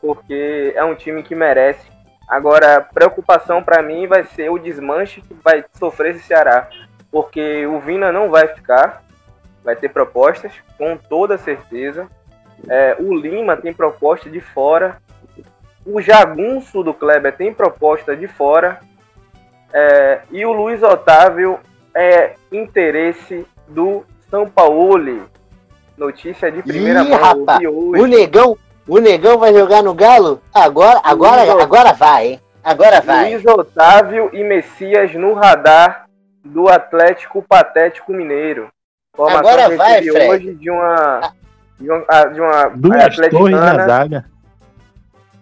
porque é um time que merece. Agora, preocupação para mim vai ser o desmanche que vai sofrer esse Ceará, porque o Vina não vai ficar, vai ter propostas, com toda certeza. É, o Lima tem proposta de fora. O Jagunço do Kleber tem proposta de fora. É, e o Luiz Otávio é interesse do São Paulo. Notícia de primeira Ih, mão
rapaz, hoje. O Negão, o Negão vai jogar no Galo? Agora, agora, Luiz agora vai, hein? Agora vai.
Luiz Otávio e Messias no radar do Atlético Patético Mineiro.
Agora vai, Fred.
hoje de uma de uma, de uma
Duas atleticana, na zaga.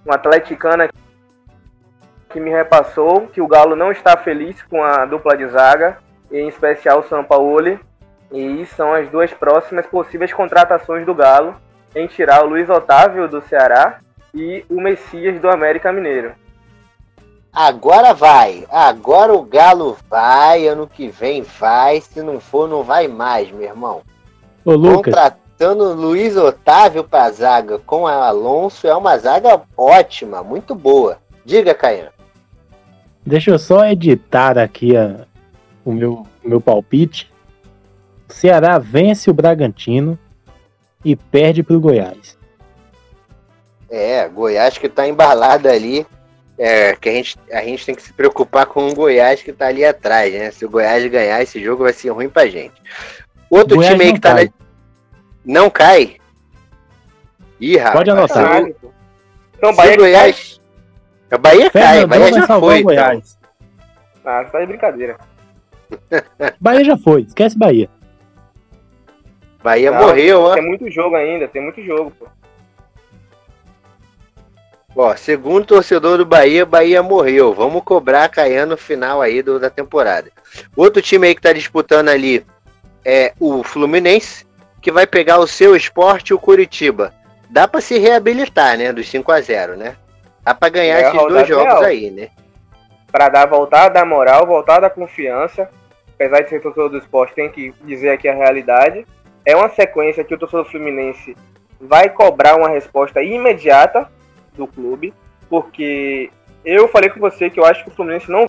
Uma atleticana que me repassou que o Galo não está feliz com a dupla de zaga, em especial o São Paulo. E são as duas próximas possíveis contratações do Galo em tirar o Luiz Otávio do Ceará e o Messias do América Mineiro.
Agora vai, agora o Galo vai, ano que vem vai, se não for, não vai mais, meu irmão.
Ô, Lucas. Contra
botando Luiz Otávio para a zaga com a Alonso é uma zaga ótima, muito boa. Diga, Caian.
Deixa eu só editar aqui a, o, meu, meu palpite. O Ceará vence o Bragantino e perde para o Goiás.
É, Goiás que está embalado ali. É, que a gente, a gente tem que se preocupar com o Goiás que está ali atrás, né? Se o Goiás ganhar, esse jogo vai ser ruim pra gente. Outro Goiás time aí que tá na, não cai.
Ih, rapaz. Pode anotar.
Então, Bahia Goiás. A Bahia cai, Bahia já foi.
Então. Goiás. Ah, tá de brincadeira.
Bahia já foi, esquece Bahia.
Bahia Não, morreu, ó.
Tem muito jogo ainda, tem muito jogo, pô.
Ó, segundo torcedor do Bahia, Bahia morreu. Vamos cobrar Caiano no final aí do, da temporada. Outro time aí que tá disputando ali é o Fluminense que vai pegar o seu esporte e o Curitiba. Dá para se reabilitar, né? Dos 5 a 0 né? Dá para ganhar é, esses dois jogos real. aí, né?
Para dar voltar da moral, voltar da confiança. Apesar de ser torcedor do esporte, tem que dizer aqui a realidade. É uma sequência que o torcedor fluminense vai cobrar uma resposta imediata do clube, porque eu falei com você que eu acho que o Fluminense não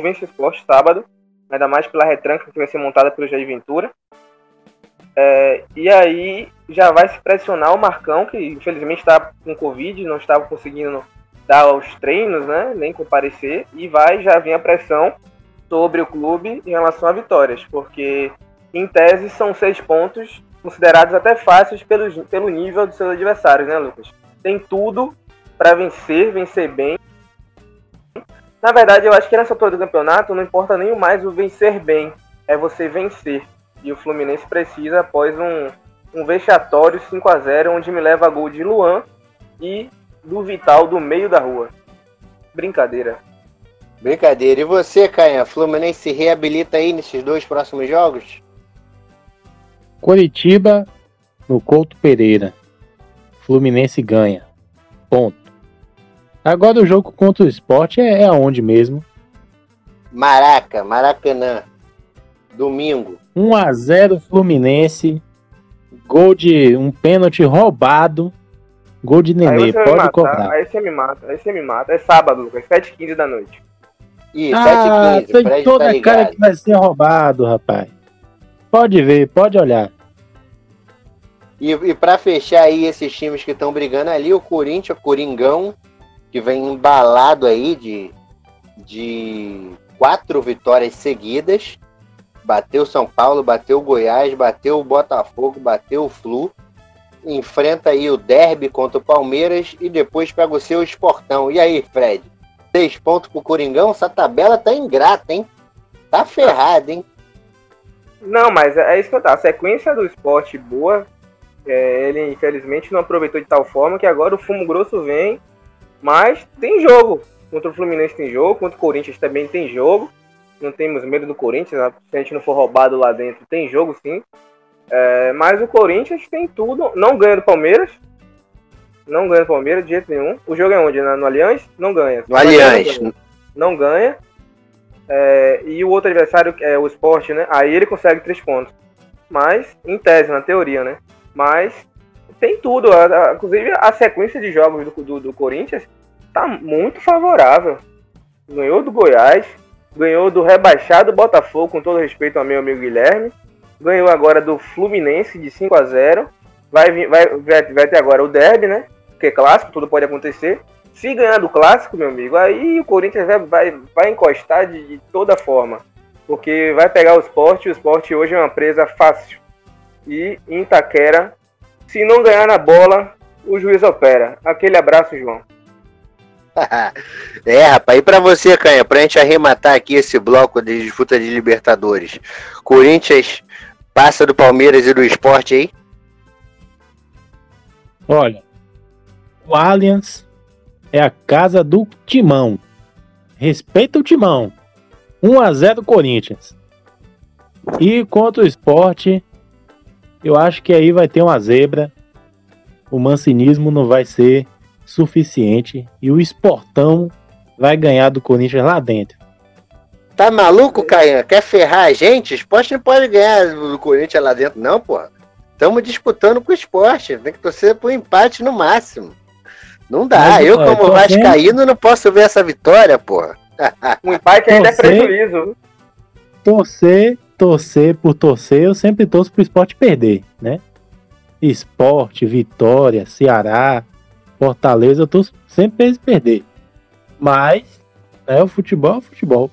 vence o esporte sábado, ainda mais pela retranca que vai ser montada pelo Jair Ventura. É, e aí já vai se pressionar o Marcão, que infelizmente está com Covid, não estava conseguindo dar os treinos, né, nem comparecer, e vai já vir a pressão sobre o clube em relação a vitórias, porque em tese são seis pontos considerados até fáceis pelo, pelo nível dos seus adversários, né, Lucas? Tem tudo para vencer, vencer bem, Na verdade, eu acho que nessa altura do campeonato não importa nem mais o vencer bem, é você vencer. E o Fluminense precisa após um, um vexatório 5 a 0 onde me leva a gol de Luan e do Vital do meio da rua. Brincadeira.
Brincadeira. E você, Caia? Fluminense se reabilita aí nesses dois próximos jogos?
Curitiba no Couto Pereira. Fluminense ganha. Ponto. Agora o jogo contra o esporte é, é aonde mesmo?
Maraca, Maracanã. Domingo.
1 a 0 Fluminense. Gol de um pênalti roubado. Gol de Nenê, pode
mata,
cobrar.
Aí você me mata, aí você me mata. É sábado, Lucas, 7h15 da noite.
Ih,
Ah,
7h15,
tem
Fred
toda
tá
a cara
ligado.
que vai ser roubado, rapaz. Pode ver, pode olhar.
E, e para fechar aí esses times que estão brigando ali, o Corinthians, o Coringão, que vem embalado aí de, de quatro vitórias seguidas. Bateu São Paulo, bateu Goiás, bateu Botafogo, bateu o Flu. Enfrenta aí o derby contra o Palmeiras e depois pega o seu esportão. E aí, Fred? Seis pontos pro Coringão? Essa tabela tá ingrata, hein? Tá ferrada, hein?
Não, mas é isso que eu tá. A sequência do esporte boa, é, ele infelizmente não aproveitou de tal forma que agora o fumo grosso vem, mas tem jogo. Contra o Fluminense tem jogo, contra o Corinthians também tem jogo. Não temos medo do Corinthians, né? se a gente não for roubado lá dentro, tem jogo sim. É, mas o Corinthians tem tudo. Não ganha do Palmeiras. Não ganha do Palmeiras de jeito nenhum. O jogo é onde? Na- No Allianz? Não ganha.
No Allianz.
Não ganha. É, e o outro adversário é o Sport, né? Aí ele consegue três pontos. Mas, em tese, na teoria, né? Mas tem tudo. Inclusive a sequência de jogos do, do, do Corinthians tá muito favorável. Ganhou do Goiás, ganhou do rebaixado Botafogo, com todo respeito ao meu amigo Guilherme. Ganhou agora do Fluminense de 5 a 0 Vai, vai, vai, vai ter agora o Derby, né? Porque é clássico, tudo pode acontecer. Se ganhar do clássico, meu amigo, aí o Corinthians vai, vai, vai encostar de, de toda forma. Porque vai pegar o esporte, o esporte hoje é uma presa fácil. E em Itaquera, se não ganhar na bola, o juiz opera. Aquele abraço, João.
é, rapaz, e pra você, Canha, pra gente arrematar aqui esse bloco de disputa de Libertadores. Corinthians passa do Palmeiras e do esporte aí?
Olha, o Allianz é a casa do Timão. Respeita o Timão. 1 a 0 Corinthians. E contra o esporte, eu acho que aí vai ter uma zebra. O mancinismo não vai ser suficiente e o esportão vai ganhar do Corinthians lá dentro.
Tá maluco, Caia? Quer ferrar a gente? O esporte não pode ganhar do Corinthians lá dentro, não, porra. Estamos disputando com o esporte. Tem que torcer pro empate no máximo. Não dá.
Mas,
eu, como
torcendo-
Vascaíno, não posso ver essa vitória, porra.
Um empate ainda é prejuízo.
torcer, torcer por torcer, eu sempre torço pro esporte perder, né? Esporte, Vitória, Ceará, Fortaleza, eu torço sempre pra eles perder. Mas, né, o futebol é o futebol.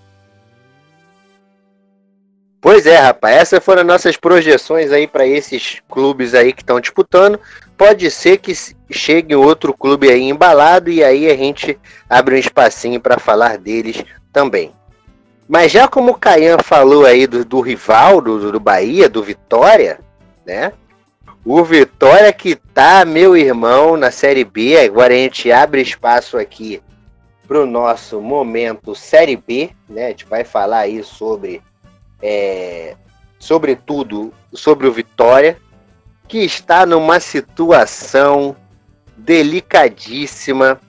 Pois é, rapaz. Essas foram nossas projeções aí para esses clubes aí que estão disputando. Pode ser que chegue outro clube aí embalado e aí a gente abre um espacinho para falar deles também. Mas já como o Caian falou aí do, do rival do, do Bahia, do Vitória, né? O Vitória que tá, meu irmão, na Série B. Agora a gente abre espaço aqui pro nosso momento Série B, né? A gente vai falar aí sobre é, sobretudo sobre o Vitória, que está numa situação delicadíssima,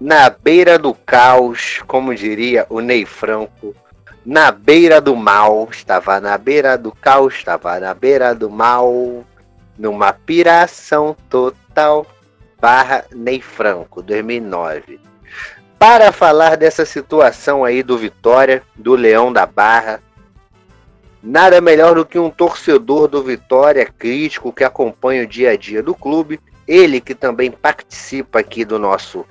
na beira do caos, como diria o Ney Franco, na beira do mal, estava na beira do caos, estava na beira do mal, numa piração total, barra Ney Franco, 2009. Para falar dessa situação aí do Vitória, do Leão da Barra, Nada melhor do que um torcedor do Vitória crítico que acompanha o dia a dia do clube. Ele que também participa aqui do nosso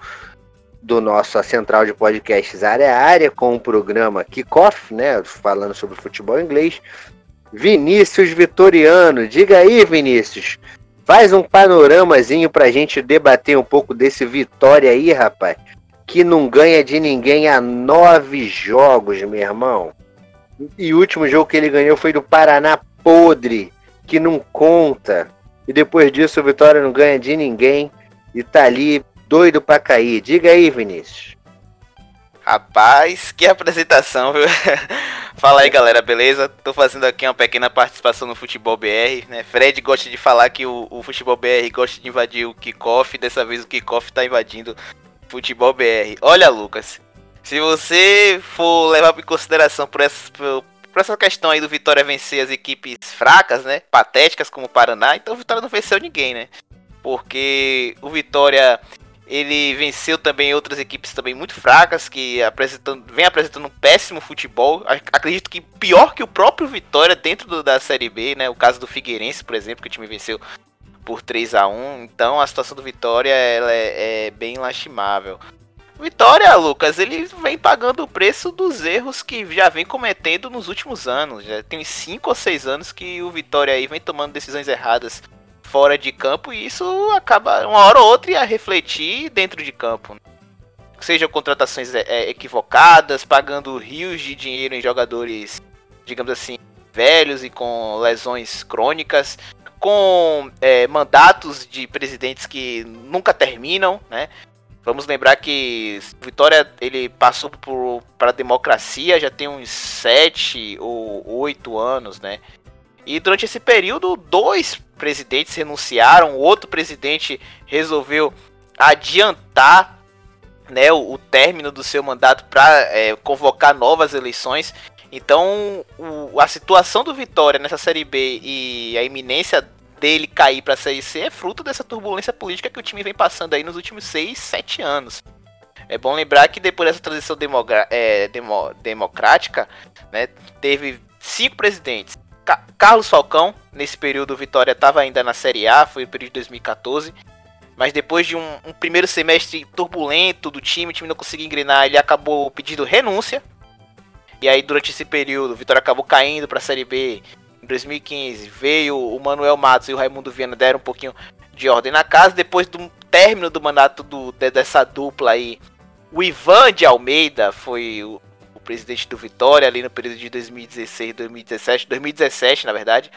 do nosso central de podcasts área a área com o programa Kickoff, né, falando sobre futebol inglês. Vinícius Vitoriano, diga aí, Vinícius. Faz um panoramazinho pra gente debater um pouco desse Vitória aí, rapaz. que não ganha de ninguém há nove jogos, meu irmão. E o último jogo que ele ganhou foi do Paraná Podre, que não conta. E depois disso o Vitória não ganha de ninguém e tá ali doido pra cair. Diga aí, Vinícius.
Rapaz, que apresentação, viu? Fala aí, galera, beleza? Tô fazendo aqui uma pequena participação no Futebol BR, né? Fred gosta de falar que o, o Futebol BR gosta de invadir o kickoff, dessa vez o kickoff tá invadindo Futebol BR. Olha, Lucas, se você for levar em consideração por essa, por, por essa questão aí do Vitória vencer as equipes fracas, né? Patéticas como o Paraná, então o Vitória não venceu ninguém, né? Porque o Vitória ele venceu também outras equipes também muito fracas, que apresentando, vem apresentando um péssimo futebol. Acredito que pior que o próprio Vitória dentro do, da Série B, né? O caso do Figueirense, por exemplo, que o time venceu por 3 a 1 Então a situação do Vitória ela é, é bem lastimável. Vitória, Lucas, ele vem pagando o preço dos erros que já vem cometendo nos últimos anos. Já tem 5 ou 6 anos que o Vitória aí vem tomando decisões erradas fora de campo e isso acaba uma hora ou outra a refletir dentro de campo. Né? Sejam contratações é, é, equivocadas, pagando rios de dinheiro em jogadores, digamos assim, velhos e com lesões crônicas, com é, mandatos de presidentes que nunca terminam, né? Vamos lembrar que Vitória ele passou para a democracia já tem uns sete ou oito anos, né? E durante esse período, dois presidentes renunciaram, outro presidente resolveu adiantar né, o, o término do seu mandato para é, convocar novas eleições. Então, o, a situação do Vitória nessa Série B e a iminência dele cair para a Série C é fruto dessa turbulência política que o time vem passando aí nos últimos 6, 7 anos. É bom lembrar que depois dessa transição é, demo democrática, né, teve cinco presidentes. Ca Carlos Falcão, nesse período o Vitória estava ainda na Série A, foi o período de 2014. Mas depois de um, um, primeiro semestre turbulento do time, o time não conseguia engrenar, ele acabou pedindo renúncia. E aí durante esse período, o Vitória acabou caindo para a Série B. Em 2015 veio o Manuel Matos e o Raimundo Viana deram um pouquinho de ordem na casa. Depois do término do mandato do, dessa dupla aí, o Ivan de Almeida foi o, presidente do Vitória ali no período de 2016, 2017, 2017 na verdade.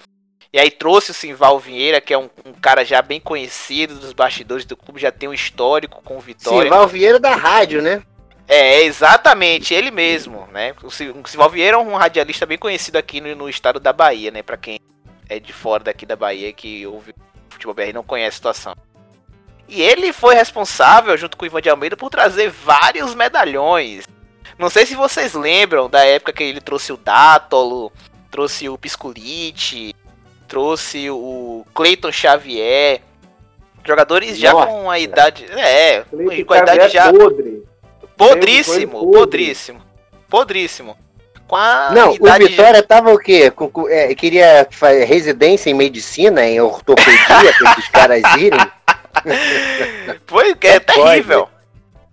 E aí trouxe o Simval Vieira, que é um, um, cara já bem conhecido dos bastidores do clube, já tem um histórico com o Vitória.
Simval Vieira da rádio, né?
É, exatamente, ele mesmo, né? O Simval Vieira é um radialista bem conhecido aqui no, no estado da Bahia, né? Para quem é de fora daqui da Bahia que ouve futebol BR não conhece a situação. E ele foi responsável, junto com o Ivan de Almeida, por trazer vários medalhões. Não sei se vocês lembram da época que ele trouxe o Dátolo, trouxe o Pisculite, trouxe o Cleiton Xavier. Jogadores já Nossa. com a idade. É, Clayton com a idade já.
É podre.
Podríssimo, podríssimo. Podríssimo.
Com a Não, o Vitória já... tava o quê? Com, com, é, queria fazer residência em medicina, em ortopedia, para esses caras irem.
Foi, é, é terrível. Pode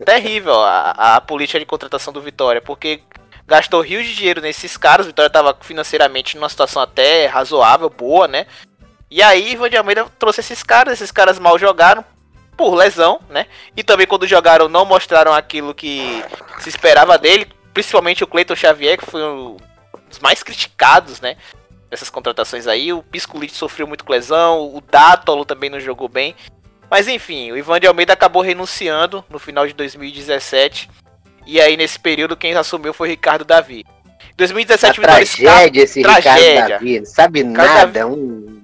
terrível a, a política de contratação do Vitória, porque gastou rios de dinheiro nesses caras, o Vitória estava financeiramente numa situação até razoável, boa, né? E aí Ivan de Almeida trouxe esses caras, esses caras mal jogaram por lesão, né? E também quando jogaram não mostraram aquilo que se esperava dele, principalmente o Cleiton Xavier, que foi um dos mais criticados, né? Dessas contratações aí, o Piscolite sofreu muito com lesão, o Dátolo também não jogou bem. Mas enfim, o Ivan de Almeida acabou renunciando no final de 2017. E aí, nesse período, quem assumiu foi Ricardo Davi.
2017 Uma tragédia esse tragédia. Ricardo Davi, não sabe Ricardo nada, Davi... um,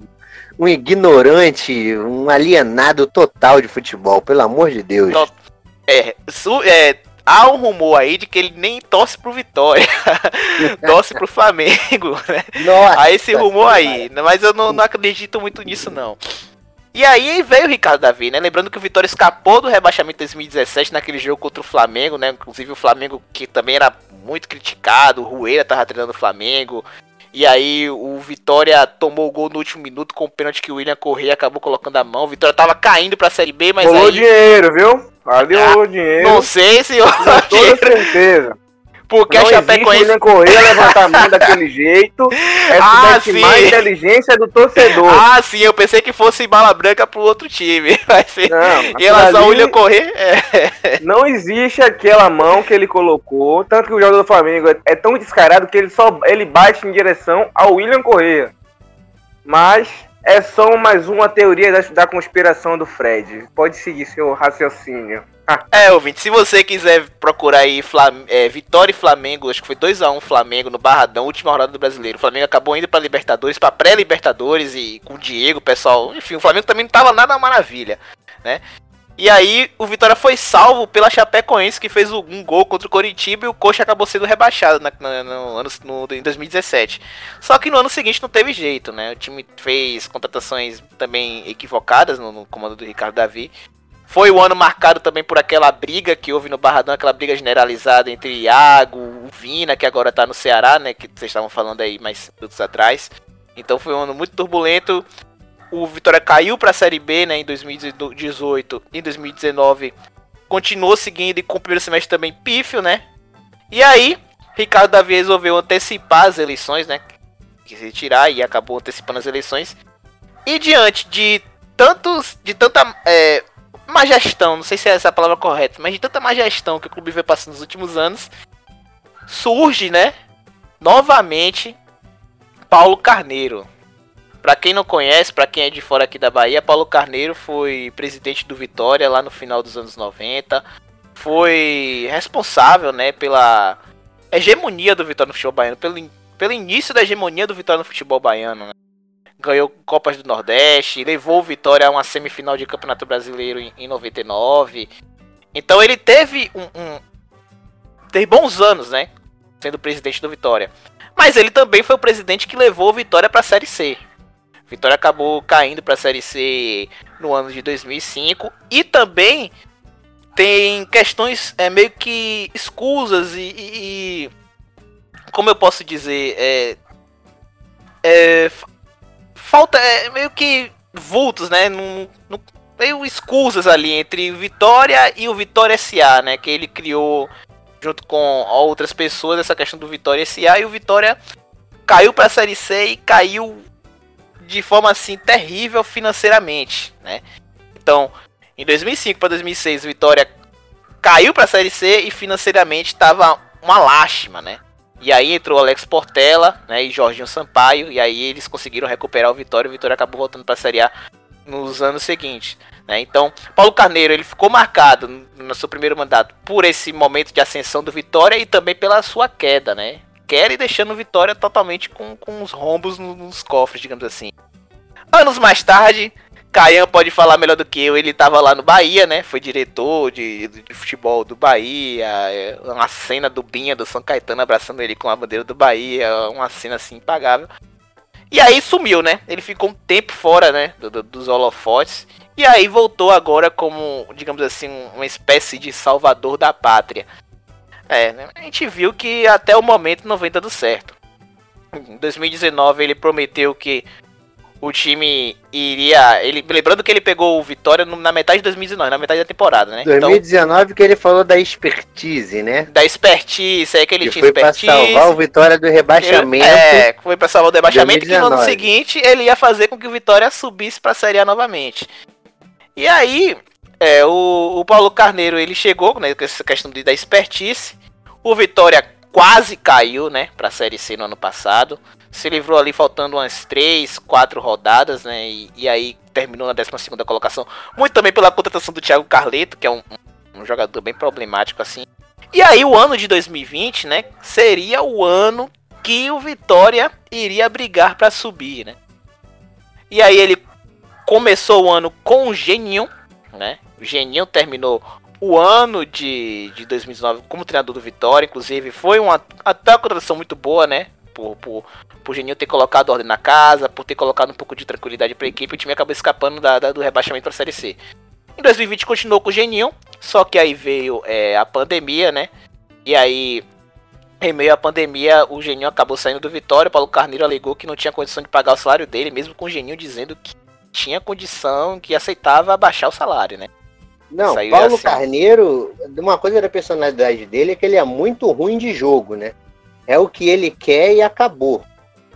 um ignorante, um alienado total de futebol, pelo amor de Deus.
É, su, é, há um rumor aí de que ele nem torce pro Vitória, torce pro Flamengo, né? Nossa, há esse rumor aí, mas eu não, não acredito muito nisso não. E aí veio o Ricardo Davi, né? Lembrando que o Vitória escapou do rebaixamento em 2017 naquele jogo contra o Flamengo, né? Inclusive o Flamengo que também era muito criticado, o Rueira tava treinando o Flamengo. E aí o Vitória tomou o gol no último minuto com o pênalti que o William Correia acabou colocando a mão. O Vitória tava caindo pra Série B, mas
Rolou
aí...
dinheiro, viu? Valeu ah, dinheiro.
Não sei se... Com
toda certeza.
Porque
não
a Chapecoense.
William Correia levantar a mão daquele jeito. É
Ah, sim.
a inteligência do torcedor.
Ah, sim, eu pensei que fosse bala branca pro outro time.
Não,
Em relação ao William Correr, é.
Não existe aquela mão que ele colocou. Tanto que o jogador do Flamengo é- é tão descarado que ele só ele bate em direção ao William Correia. Mas é só mais uma teoria da, da conspiração do Fred. Pode seguir seu raciocínio.
É, ouvinte, se você quiser procurar aí Flam é, Vitória e Flamengo, acho que foi 2x1 Flamengo no Barradão, última rodada do Brasileiro. O Flamengo acabou indo pra Libertadores, pra pré-Libertadores e com o Diego, pessoal. Enfim, o Flamengo também não tava nada maravilha, né? E aí o Vitória foi salvo pela Chapecoense, que fez um gol contra o Coritiba e o Coxa acabou sendo rebaixado na- no, ano, no, em 2017. Só que no ano seguinte não teve jeito, né? O time fez contratações também equivocadas no, no comando do Ricardo Davi. Foi o ano marcado também por aquela briga que houve no Barradão, aquela briga generalizada entre Iago, Vina, que agora tá no Ceará, né? Que vocês estavam falando aí mais minutos atrás. Então foi um ano muito turbulento. O Vitória caiu pra Série B, né, em 2018 e 2019. Continuou seguindo e com o primeiro semestre também pífio, né? E aí, Ricardo Davi resolveu antecipar as eleições, né? Quis retirar e acabou antecipando as eleições. E diante de tantos. de tanta. É, má gestão, não sei se é essa a palavra correta, mas de tanta má gestão que o clube veio passando nos últimos anos, surge, né? Novamente, Paulo Carneiro. Pra quem não conhece, pra quem é de fora aqui da Bahia, Paulo Carneiro foi presidente do Vitória lá no final dos anos 90. Foi responsável, né, pela hegemonia do Vitória no futebol baiano, pelo, pelo início da hegemonia do Vitória no futebol baiano, né? Ganhou Copas do Nordeste, levou o Vitória a uma semifinal de Campeonato Brasileiro em, em 99. Então ele teve um, um teve bons anos, né, sendo presidente do Vitória. Mas ele também foi o presidente que levou o Vitória para a Série C. Vitória acabou caindo para a Série C no ano de 2005 e também tem questões é, meio que escusas e, e- e- como eu posso dizer é, é, falta é, meio que vultos, né? Num, meio escusas ali entre Vitória e o Vitória SA, né? Que ele criou junto com outras pessoas essa questão do Vitória SA e o Vitória caiu para a Série C e caiu de forma assim terrível financeiramente, né? Então, em 2005 para 2006, o Vitória caiu para a Série C e financeiramente estava uma lástima, né? E aí entrou Alex Portela, né, e Jorginho Sampaio, e aí eles conseguiram recuperar o Vitória, e o Vitória acabou voltando para a Série A nos anos seguintes, né? Então, Paulo Carneiro, ele ficou marcado no seu primeiro mandato por esse momento de ascensão do Vitória e também pela sua queda, né? Queda e deixando o Vitória totalmente com, com os rombos no- nos cofres, digamos assim. Anos mais tarde, Caian pode falar melhor do que eu, ele tava lá no Bahia, né? Foi diretor de, de futebol do Bahia, é, uma cena do Binha do São Caetano abraçando ele com a bandeira do Bahia, uma cena assim impagável. E aí sumiu, né? Ele ficou um tempo fora, né? do- do- dos holofotes. E aí voltou agora como, digamos assim, uma espécie de salvador da pátria. É, né? a gente viu que até o momento não vem dando certo. Em 2019 ele prometeu que o time iria. Ele, lembrando que ele pegou o Vitória na metade de 2019, na metade da temporada, né? Então,
2019 que ele falou da expertise, né?
da expertise, aí que ele
Que
tinha
foi pra
expertise.
salvar o Vitória do rebaixamento.
É, foi pra salvar o rebaixamento que no ano
2019.
seguinte ele ia fazer com que o Vitória subisse pra Série A novamente. E aí, é, o, o Paulo Carneiro ele chegou né, com essa questão de, da expertise. O Vitória quase caiu, né, pra Série C no ano passado. Se livrou ali faltando umas 3, 4 rodadas, né, e, e aí terminou na 12 colocação. Muito também pela contratação do Thiago Carleto, que é um, um- jogador bem problemático assim. E aí o ano de 2020, né, seria o ano que o Vitória iria brigar pra subir, né? E aí ele começou o ano com o Geninho, né? O Geninho terminou o ano de, de 2019 como treinador do Vitória, inclusive foi uma até uma contratação muito boa, né? Por, por, por Geninho ter colocado ordem na casa, por ter colocado um pouco de tranquilidade pra equipe, o time acabou escapando da, da- do rebaixamento pra Série C. Em 2020 continuou com o Geninho, só que aí veio é, a pandemia, né? E aí, em meio à pandemia, o Geninho acabou saindo do Vitória. O Paulo Carneiro alegou que não tinha condição de pagar o salário dele, mesmo com o Geninho dizendo que tinha condição, que aceitava abaixar o salário, né?
Não,
Saiu
Paulo
assim.
Carneiro, uma coisa da personalidade dele é que ele é muito ruim de jogo, né? É o que ele quer e acabou.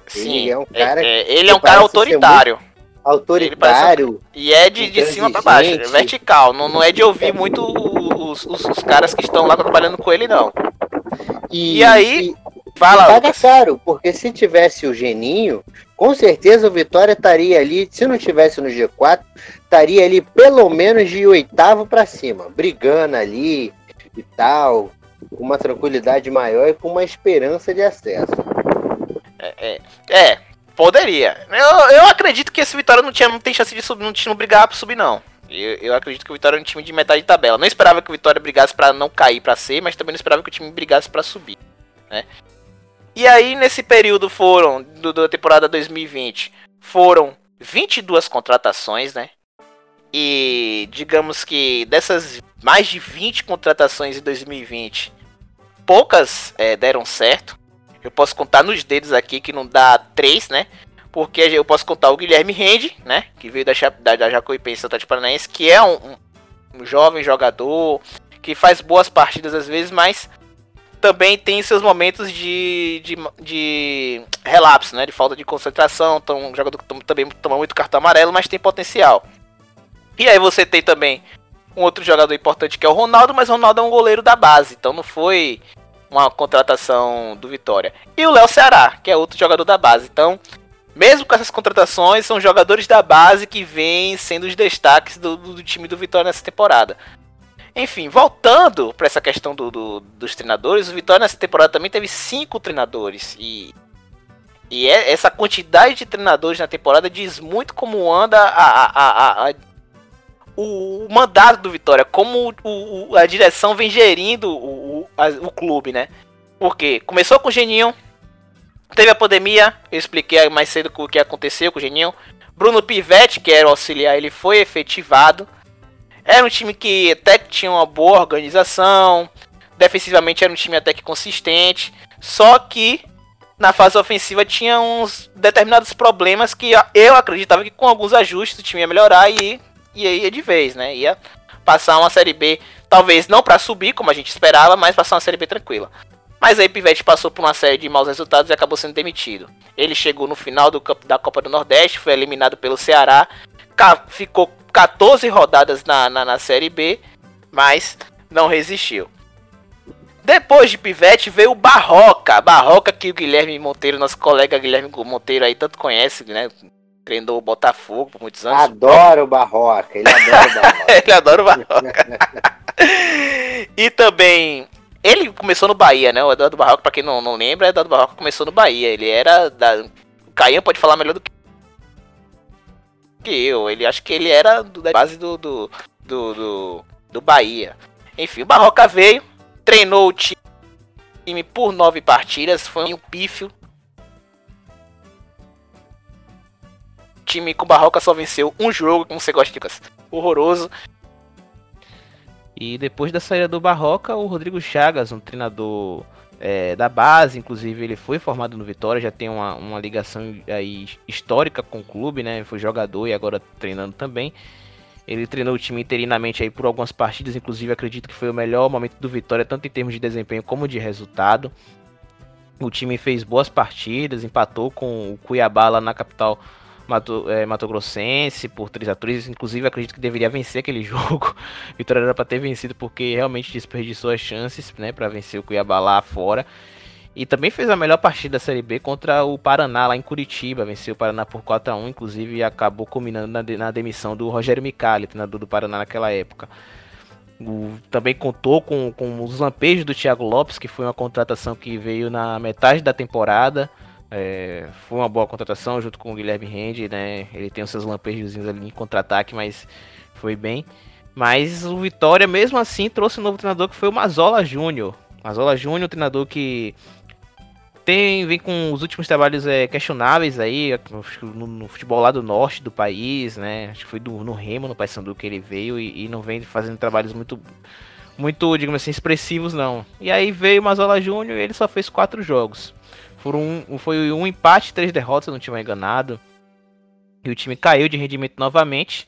Sim,
Ele é um cara
é- é- ele é um cara autoritário.
Autoritário.
E é de, de cima pra baixo, é vertical. Não, não é de ouvir muito os, os, os caras que estão lá trabalhando com ele, não.
E,
E aí,
e
Fala,
paga
Lucas.
caro, porque se tivesse o Geninho, com certeza o Vitória estaria ali, se não tivesse no G4, estaria ali pelo menos de oitavo pra cima, brigando ali e tal, com uma tranquilidade maior e com uma esperança de acesso.
É, é, poderia. Eu, eu acredito que esse Vitória não, tinha, não tem chance de subir, não, tinha- não brigar pra subir, não. Eu, eu acredito que o Vitória é um time de metade de tabela. Não esperava que o Vitória brigasse pra não cair pra C, mas também não esperava que o time brigasse pra subir, né? E aí, nesse período foram, do, da temporada 2020, foram 22 contratações, né? E digamos que dessas mais de 20 contratações em 2020, poucas eh, deram certo. Eu posso contar nos dedos aqui que não dá três, né? Porque eu posso contar o Guilherme Rende, né? Que veio da, da, da Jacuipense Paranaense, que é um, um- um jovem jogador, que faz boas partidas às vezes, mas também tem seus momentos de, de, de relapso, né? De falta de concentração. Então, um jogador também toma muito cartão amarelo, mas tem potencial. E aí você tem também um outro jogador importante que é o Ronaldo, mas o Ronaldo é um goleiro da base, então não foi uma contratação do Vitória. E o Léo Ceará, que é outro jogador da base. Então, mesmo com essas contratações, são jogadores da base que vêm sendo os destaques do, do time do Vitória nessa temporada. Enfim, voltando para essa questão do- do- dos treinadores, o Vitória nessa temporada também teve cinco treinadores. E, e é- essa quantidade de treinadores na temporada diz muito como anda a, a- a- o, o mandato do Vitória, como o- o- a direção vem gerindo o, o clube, né? Porque começou com o Geninho, teve a pandemia, eu expliquei mais cedo o que aconteceu com o Geninho. Bruno Pivetti, que era o auxiliar, ele foi efetivado. Era um time que até tinha uma boa organização, defensivamente era um time até que consistente, só que na fase ofensiva tinha uns determinados problemas que eu acreditava que com alguns ajustes o time ia melhorar e ia, ia de vez, né? Ia passar uma série B, talvez não para subir como a gente esperava, mas passar uma série B tranquila. Mas aí Pivete passou por uma série de maus resultados e acabou sendo demitido. Ele chegou no final do, da Copa do Nordeste, foi eliminado pelo Ceará, ficou 14 rodadas na, na, na Série B, mas não resistiu. Depois de Pivete veio o Barroca. Barroca que o Guilherme Monteiro, nosso colega Guilherme Monteiro aí tanto conhece, né? Treinou o Botafogo por muitos anos.
Adoro o Barroca, ele adora o Barroca.
Ele adora o Barroca. e também. Ele começou no Bahia, né? O Eduardo Barroca, pra quem não, não lembra, o Eduardo Barroca começou no Bahia. Ele era da. O Caian pode falar melhor do que que eu. Ele acho que ele era do- da base do, do, do, do, do Bahia. Enfim, o Barroca veio, treinou o time por nove partidas, foi um pífio. O time com o Barroca só venceu um jogo, como você gosta de Lucas. Horroroso.
E depois da saída do Barroca, o Rodrigo Chagas, um treinador é, da base, inclusive ele foi formado no Vitória, já tem uma, uma ligação aí histórica com o clube, né? Foi jogador e agora treinando também. Ele treinou o time interinamente aí por algumas partidas, inclusive acredito que foi o melhor momento do Vitória, tanto em termos de desempenho como de resultado. O time fez boas partidas, empatou com o Cuiabá lá na capital Mato, é, Mato Grossense por 3 a 3 Inclusive, acredito que deveria vencer aquele jogo. Vitória era para ter vencido porque realmente desperdiçou as chances né, para vencer o Cuiabá lá fora. E também fez a melhor partida da Série B contra o Paraná lá em Curitiba. Venceu o Paraná por 4 a 1 inclusive acabou culminando na, na demissão do Rogério Micali, treinador do Paraná naquela época. O- também contou com, com os lampejos do Thiago Lopes, que foi uma contratação que veio na metade da temporada. É, foi uma boa contratação junto com o Guilherme Rende, né? Ele tem os seus lampejos ali em contra-ataque, mas foi bem. Mas o Vitória, mesmo assim, trouxe um novo treinador que foi o Mazola Júnior. Mazola Júnior, treinador que tem, vem com os últimos trabalhos é, questionáveis aí, no, no futebol lá do norte do país, né? Acho que foi do, no Remo, no Paysandu que ele veio e, e não vem fazendo trabalhos muito, muito, digamos assim, expressivos não. E aí veio o Mazola Júnior e ele só fez quatro jogos. Foram um, foi um empate, três derrotas, se não tinha enganado. E o time caiu de rendimento novamente.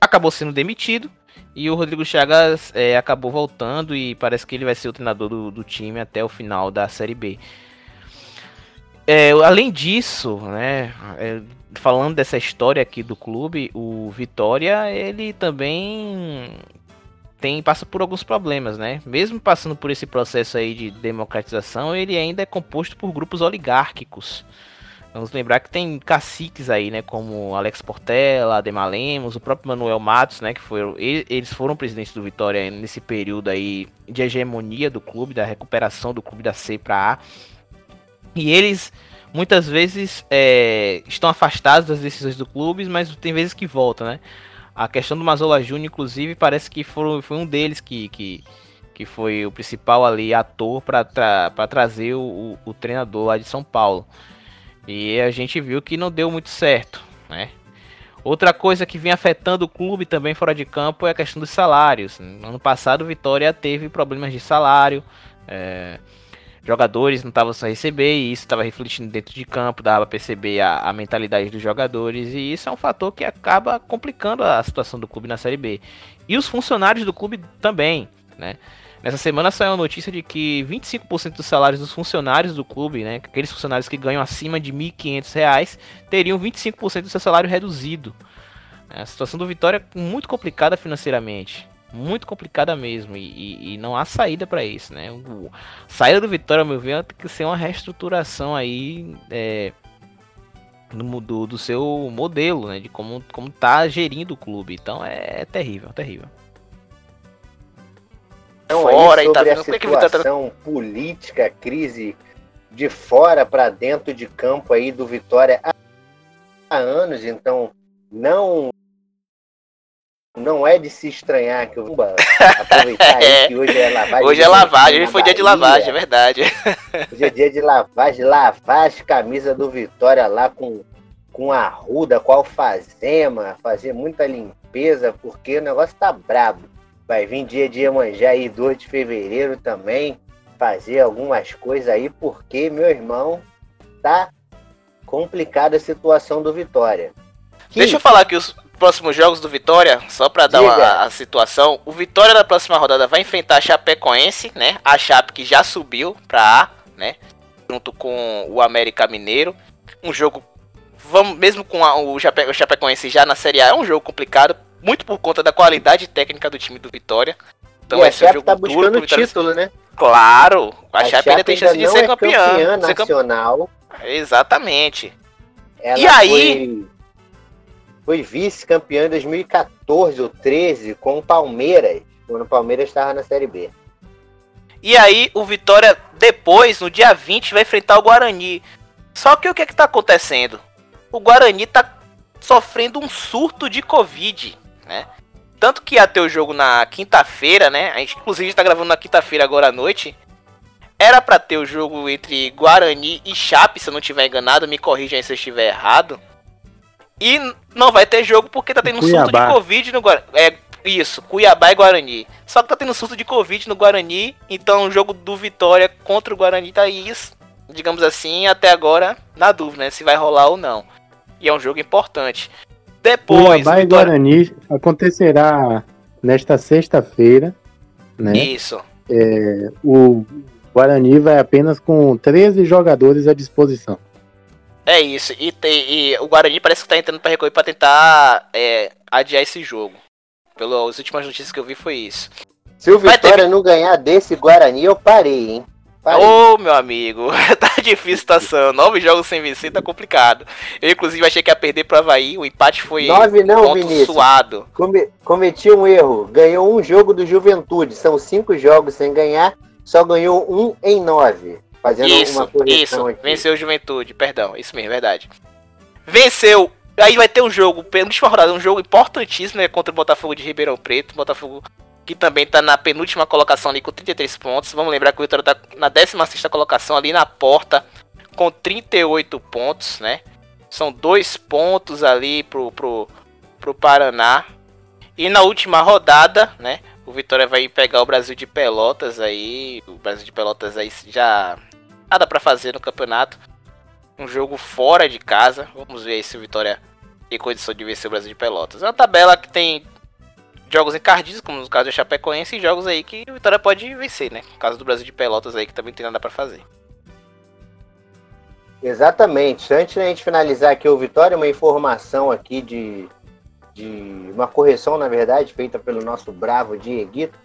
Acabou sendo demitido. E o Rodrigo Chagas é, acabou voltando e parece que ele vai ser o treinador do, do time até o final da Série B. É, além disso, né, é, falando dessa história aqui do clube, o Vitória ele também tem passa por alguns problemas, né? Mesmo passando por esse processo aí de democratização, ele ainda é composto por grupos oligárquicos. Vamos lembrar que tem caciques aí, né, como Alex Portela, Ademar Lemos, o próprio Manuel Matos, né, que foram eles foram presidentes do Vitória nesse período aí de hegemonia do clube, da recuperação do clube da C para A. E eles muitas vezes é, estão afastados das decisões do clube, mas tem vezes que voltam, né? A questão do Mazola Júnior, inclusive, parece que foram, foi um deles que, que, que foi o principal ali ator para tra trazer o, o, treinador lá de São Paulo. E a gente viu que não deu muito certo, né? Outra coisa que vem afetando o clube também fora de campo é a questão dos salários. No ano passado, o Vitória teve problemas de salário. É, jogadores não estavam só receber e isso estava refletindo dentro de campo, dava para perceber a, a, mentalidade dos jogadores e isso é um fator que acaba complicando a situação do clube na Série B. E os funcionários do clube também, né? Nessa semana saiu a notícia de que 25% dos salários dos funcionários do clube, né, aqueles funcionários que ganham acima de R$ 1.500, teriam 25% do seu salário reduzido. A situação do Vitória é muito complicada financeiramente muito complicada mesmo e, e, e não há saída para isso, né? O, saída do Vitória, ao meu ver, tem que ser uma reestruturação aí é, do, do, do, seu modelo, né? De como, como tá gerindo o clube. Então é, é terrível, terrível.
Então, fora aí, tá vendo? a situação política, crise de fora para dentro de campo aí do Vitória há anos, então não não é de se estranhar que eu vou aproveitar é. que hoje é lavagem.
Hoje é lavagem, hoje foi dia de lavagem, é verdade.
Hoje é dia de lavagem, lavar as camisas do Vitória lá com, com arruda, com alfazema, fazer muita limpeza, porque o negócio tá brabo. Vai vir dia de Iemanjá aí, 2 de fevereiro também, fazer algumas coisas aí, porque, meu irmão, tá complicada a situação do Vitória.
Que... Deixa eu falar que os, próximos jogos do Vitória, só para dar uma, a situação, o Vitória na próxima rodada vai enfrentar a Chapecoense, né? A Chape que já subiu para A, né? Junto com o América Mineiro. Um jogo, vamos, mesmo com a, o, Chape, o Chapecoense já na Série A, é um jogo complicado, muito por conta da qualidade técnica do time do Vitória.
Então e esse é um jogo tá buscando duro, título, né?
Claro, a, a Chape, Chape ainda tem chance de ser
é
campeã.
campeã nacional.
Exatamente.
Ela e aí foi vice-campeão em 2014 ou 13 com o Palmeiras, quando o Palmeiras estava na Série B.
E aí o Vitória depois, no dia 20, vai enfrentar o Guarani. Só que o que é que tá acontecendo? O Guarani tá sofrendo um surto de Covid, né? Tanto que ia ter o jogo na quinta-feira, né? A gente inclusive está gravando na quinta-feira agora à noite. Era para ter o jogo entre Guarani e Chape, se eu não tiver enganado, me corrija aí se eu estiver errado. E não vai ter jogo porque tá tendo um surto de Covid no Guarani. É isso, Cuiabá e Guarani. Só que tá tendo surto de Covid no Guarani, então o jogo do Vitória contra o Guarani tá digamos assim, até agora na dúvida, né, se vai rolar ou não. E é um jogo importante. Depois,
Cuiabá Vitória... e Guarani acontecerá nesta sexta-feira, né?
Isso.
É, o Guarani vai apenas com 13 jogadores à disposição.
É isso. E, e o Guarani parece que tá entrando pra recorrer pra tentar é, adiar esse jogo. Pelas últimas notícias que eu vi foi isso.
Se o Vitória ter... não ganhar desse Guarani, eu parei, hein?
Ô, oh, meu amigo, tá difícil a situação. Nove jogos sem vencer tá complicado. Eu, inclusive, achei que ia perder pro Havaí. O empate foi
Nove não, ponto Vinícius. suado. Come cometi um erro. Ganhou um jogo do Juventude. São cinco jogos sem ganhar. Só ganhou um em nove. Fazendo
isso, uma isso. Aqui. Venceu Juventude, perdão, isso mesmo, verdade. Venceu. Aí vai ter um jogo, penúltima rodada, um jogo importantíssimo né, contra o Botafogo de Ribeirão Preto. Botafogo que também tá na penúltima colocação ali com 33 pontos. Vamos lembrar que o Vitória tá na 16 colocação ali na porta com 38 pontos, né? São dois pontos ali pro, pro, pro Paraná. E na última rodada, né? O Vitória vai pegar o Brasil de Pelotas aí. O Brasil de Pelotas aí já nada para fazer no campeonato. Um jogo fora de casa. Vamos ver se o Vitória tem condição de vencer o Brasil de Pelotas. É uma tabela que tem jogos encardidos, como no caso do Chapecoense, e jogos aí que o Vitória pode vencer, né? No caso do Brasil de Pelotas aí, que também tem nada para fazer.
Exatamente. Antes da gente finalizar aqui o Vitória, uma informação aqui de, de uma correção, na verdade, feita pelo nosso bravo Dieguito.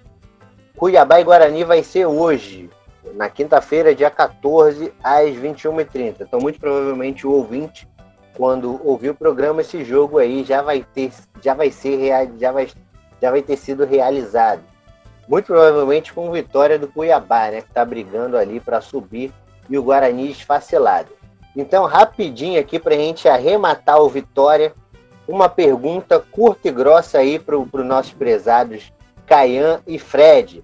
Cuiabá e Guarani vai ser hoje, na quinta-feira, dia 14, às 21h30. Então, muito provavelmente, o ouvinte, quando ouvir o programa, esse jogo aí já vai ter, já vai ser já vai, já vai ter sido realizado. Muito provavelmente com vitória do Cuiabá, né? Que está brigando ali para subir e o Guarani esfacelado. Então, rapidinho aqui para a gente arrematar o Vitória, uma pergunta curta e grossa aí para os nossos prezados Caian e Fred.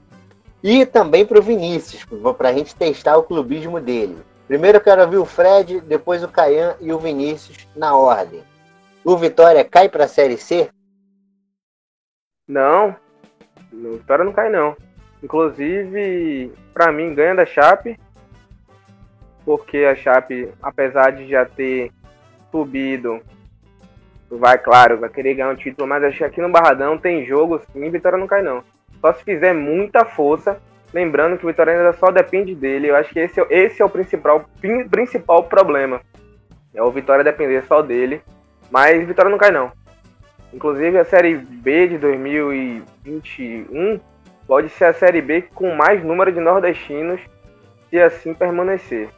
E também para o Vinícius, para a gente testar o clubismo dele. Primeiro eu quero ouvir o Fred, depois o Caian e o Vinícius na ordem. O Vitória cai para a Série C?
Não, o Vitória não cai não. Inclusive, para mim, ganha da Chape porque a Chape, apesar de já ter subido, vai, claro, vai querer ganhar um título, mas acho que aqui no Barradão tem jogo, sim, Vitória não cai não. Só se fizer muita força, lembrando que o Vitória ainda só depende dele, eu acho que esse, esse é o principal, principal problema. É o Vitória depender só dele, mas Vitória não cai não. Inclusive a Série B de 2021 pode ser a Série B com mais número de nordestinos se assim permanecer.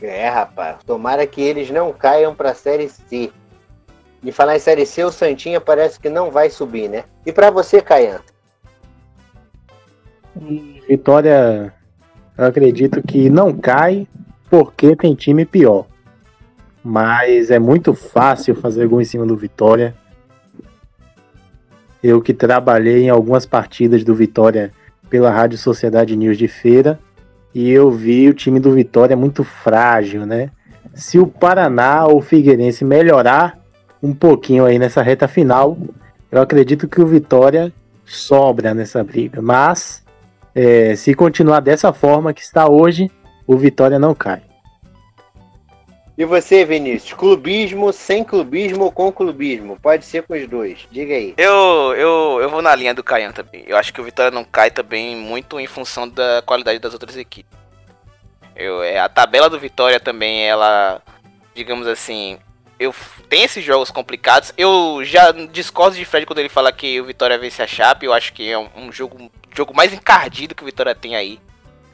É, rapaz. Tomara que eles não caiam para a Série C. E falar em Série C, o Santinha parece que não vai subir, né? E para você, Caian?
Vitória, eu acredito que não cai porque tem time pior. Mas é muito fácil fazer gol em cima do Vitória. Eu que trabalhei em algumas partidas do Vitória pela Rádio Sociedade News de Feira, e eu vi o time do Vitória muito frágil, né? Se o Paraná ou o Figueirense melhorar um pouquinho aí nessa reta final, eu acredito que o Vitória sobra nessa briga. Mas é, se continuar dessa forma que está hoje, o Vitória não cai.
E você, Vinícius? Clubismo, sem clubismo ou com clubismo? Pode ser com os dois. Diga aí.
Eu, eu, eu vou na linha do Caian também. Eu acho que o Vitória não cai também muito em função da qualidade das outras equipes. Eu, é, a tabela do Vitória também, ela, digamos assim, eu tem esses jogos complicados. Eu já discordo de Fred quando ele fala que o Vitória vence a Chape. Eu acho que é um, um jogo, jogo mais encardido que o Vitória tem aí.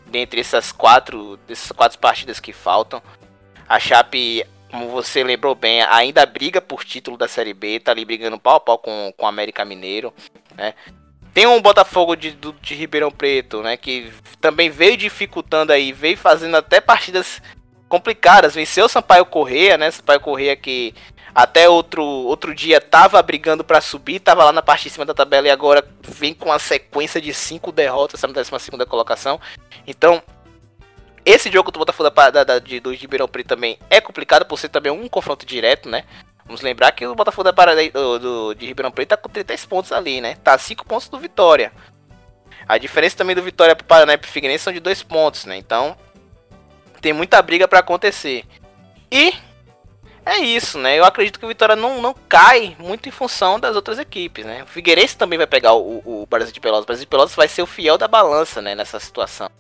Dentre essas quatro, dessas quatro partidas que faltam. A Chape, como você lembrou bem, ainda briga por título da Série B. Tá ali brigando pau a pau com, com o América Mineiro. Né? Tem um Botafogo de, de Ribeirão Preto, né? Que também veio dificultando aí, veio fazendo até partidas complicadas. Venceu o Sampaio Correia, né? Sampaio Correia que até outro, outro dia tava brigando para subir, tava lá na parte de cima da tabela e agora vem com uma sequência de cinco derrotas na 12 segunda colocação. Então, esse jogo do Botafogo da, da, da, de, do Ribeirão Preto também é complicado por ser também um confronto direto, né? Vamos lembrar que o Botafogo da Parada do, do, de Ribeirão Preto tá com 33 pontos ali, né? Tá 5 pontos do Vitória. A diferença também do Vitória pro Paraná e pro Figueirense são de 2 pontos, né? Então, tem muita briga para acontecer. E é isso, né? Eu acredito que o Vitória não, não cai muito em função das outras equipes, né? O Figueirense também vai pegar o, o Brasil de Pelotas. O Brasil de Pelotas vai ser o fiel da balança, né? Nessa situação.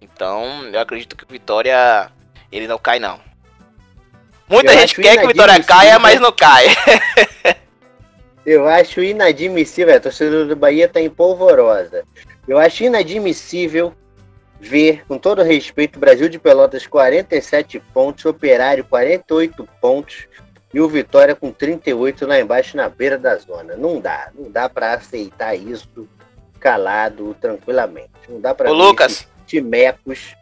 Então, eu acredito que o Vitória, ele não cai, não. Muita eu gente quer que o Vitória caia, mas não cai.
eu acho inadmissível, a torcida do Bahia tá em polvorosa. Eu acho inadmissível ver, com todo respeito, Brasil de Pelotas 47 pontos, Operário 48 pontos e o Vitória com 38 lá embaixo na beira da zona. Não dá, não dá para aceitar isso calado tranquilamente. Não dá para
Lucas,
timecos.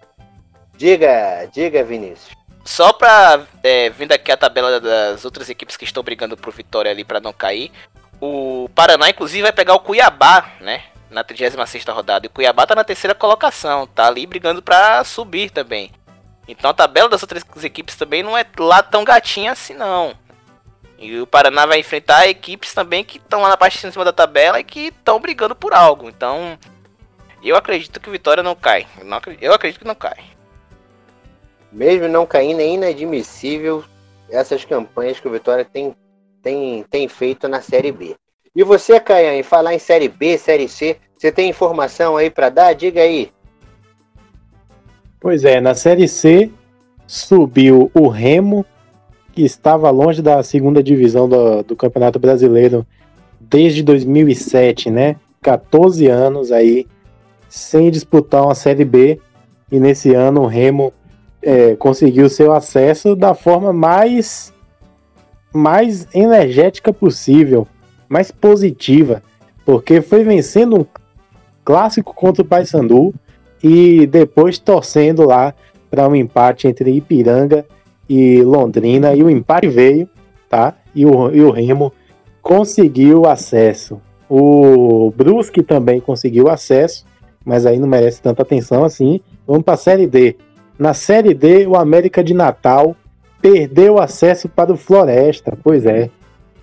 Diga, diga, Vinícius.
Só pra é, vindo aqui a tabela das outras equipes que estão brigando pro Vitória ali para não cair. O Paraná, inclusive, vai pegar o Cuiabá, né? Na 36 rodada. E o Cuiabá tá na terceira colocação. Tá ali brigando para subir também. Então a tabela das outras equipes também não é lá tão gatinha assim, não. E o Paraná vai enfrentar equipes também que estão lá na parte de cima da tabela e que estão brigando por algo. Então, eu acredito que o Vitória não cai. Eu acredito que não cai.
Mesmo não caindo, é inadmissível essas campanhas que o Vitória tem, tem, tem feito na Série B. E você, Caian, em falar em Série B, Série C, você tem informação aí para dar? Diga aí.
Pois é, na Série C subiu o Remo, que estava longe da segunda divisão do, do Campeonato Brasileiro desde 2007, né? 14 anos aí sem disputar uma Série B. E nesse ano o Remo é, conseguiu seu acesso da forma mais, mais energética possível, mais positiva, porque foi vencendo um clássico contra o Paysandu e depois torcendo lá para um empate entre Ipiranga e Londrina e o empate veio, tá? E o, e o Remo conseguiu acesso. O Brusque também conseguiu acesso, mas aí não merece tanta atenção assim. Vamos para a Série D. Na Série D, o América de Natal perdeu acesso para o Floresta, pois é,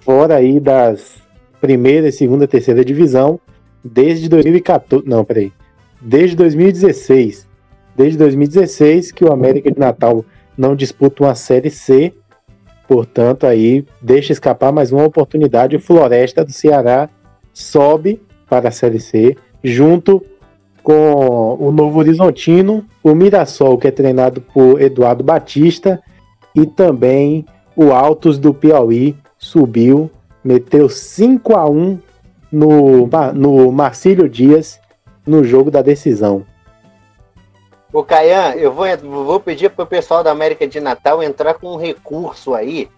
fora aí das primeira, segunda, terceira divisão desde 2014, não, peraí, desde 2016, desde 2016 que o América de Natal não disputa uma Série C, portanto aí deixa escapar mais uma oportunidade, o Floresta do Ceará sobe para a Série C, junto com o Novo Horizontino, o Mirassol, que é treinado por Eduardo Batista, e também o Altos do Piauí subiu, meteu 5 a 1 no, no Marcílio Dias no jogo da decisão.
O Caian, eu vou, vou pedir o pessoal da América de Natal entrar com um recurso aí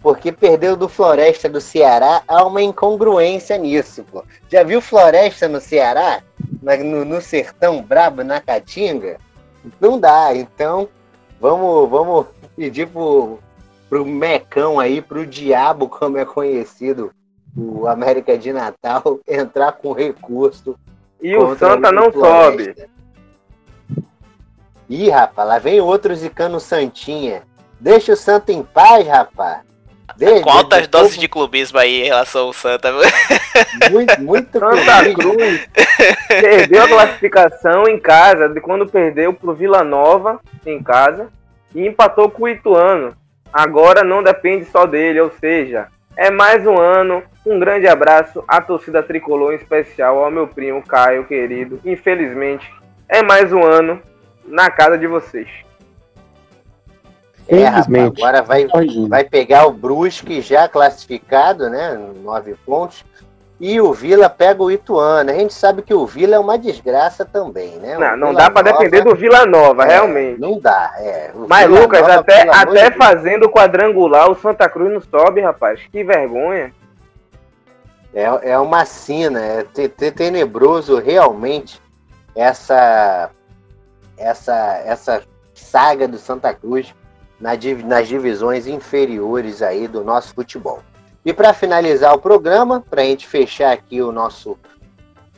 porque perdeu do Floresta do Ceará, há uma incongruência nisso, pô. Já viu Floresta no Ceará? no, no, sertão brabo, na Caatinga? Não dá, então vamos, vamos pedir pro, pro Mecão aí, pro Diabo, como é conhecido, o América de Natal, entrar com recurso.
E o Santa não sobe.
Ih, rapaz, lá vem outro zicando Santinha. Deixa o Santa em paz, rapaz.
Desde, Quantas doses povo... de clubismo aí em relação ao Santa?
Muito, muito Santa Cruz perdeu a classificação em casa, de quando perdeu pro Vila Nova em casa e empatou com o Ituano. Agora não depende só dele, ou seja, é mais um ano. Um grande abraço à torcida tricolor, em especial ao meu primo Caio, querido. Infelizmente, é mais um ano na casa de vocês.
É, rapaz, agora vai, vai pegar o Brusque já classificado, né? Nove pontos. E o Vila pega o Ituano. A gente sabe que o Vila é uma desgraça também, né?
não, não dá para depender do Vila Nova, é, realmente.
Não dá, é.
Mas, Vila Lucas, Nova, até, até de fazendo o quadrangular, o Santa Cruz não sobe, rapaz. Que vergonha.
É, é uma sina, é tenebroso realmente essa, essa, essa saga do Santa Cruz nas divisões inferiores aí do nosso futebol. E para finalizar o programa, para a gente fechar aqui o nosso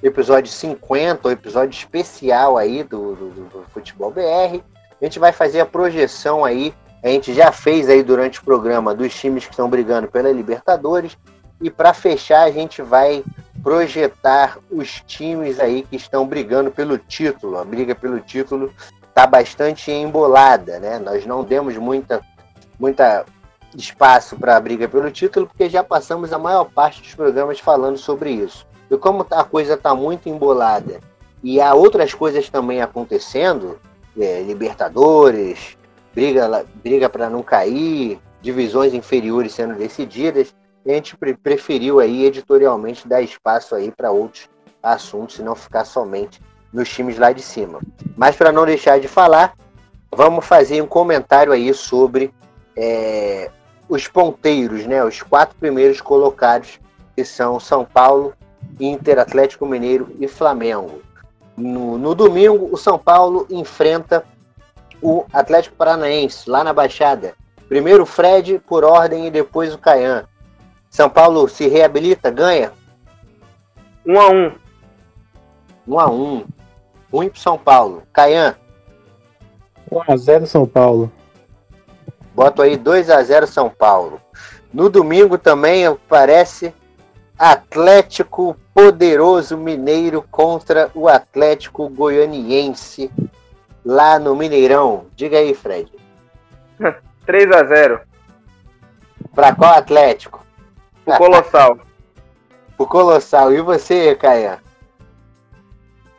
episódio 50, o episódio especial aí do, do, do, Futebol BR, a gente vai fazer a projeção aí, a gente já fez aí durante o programa dos times que estão brigando pela Libertadores, e para fechar a gente vai projetar os times aí que estão brigando pelo título, a briga pelo título está bastante embolada, né? Nós não demos muita, muita espaço para a briga pelo título, porque já passamos a maior parte dos programas falando sobre isso. E como a coisa está muito embolada e há outras coisas também acontecendo, é, Libertadores, briga, briga para não cair, divisões inferiores sendo decididas, a gente preferiu aí editorialmente dar espaço aí para outros assuntos e não ficar somente nos times lá de cima. Mas para não deixar de falar, vamos fazer um comentário aí sobre é, os ponteiros, né? Os quatro primeiros colocados, que são São Paulo, Inter, Atlético Mineiro e Flamengo. No, no domingo, o São Paulo enfrenta o Atlético Paranaense, lá na Baixada. Primeiro o Fred, por ordem, e depois o Caian. São Paulo se reabilita, ganha?
1 um a 1 um.
1 um a 1 Ruim pro São Paulo. Caian.
1x0 São Paulo.
Boto aí 2x0 São Paulo. No domingo também parece Atlético Poderoso Mineiro contra o Atlético Goianiense lá no Mineirão. Diga aí, Fred.
3 a 0
Para qual Atlético?
O Colossal.
pro Colossal. E você, Caia?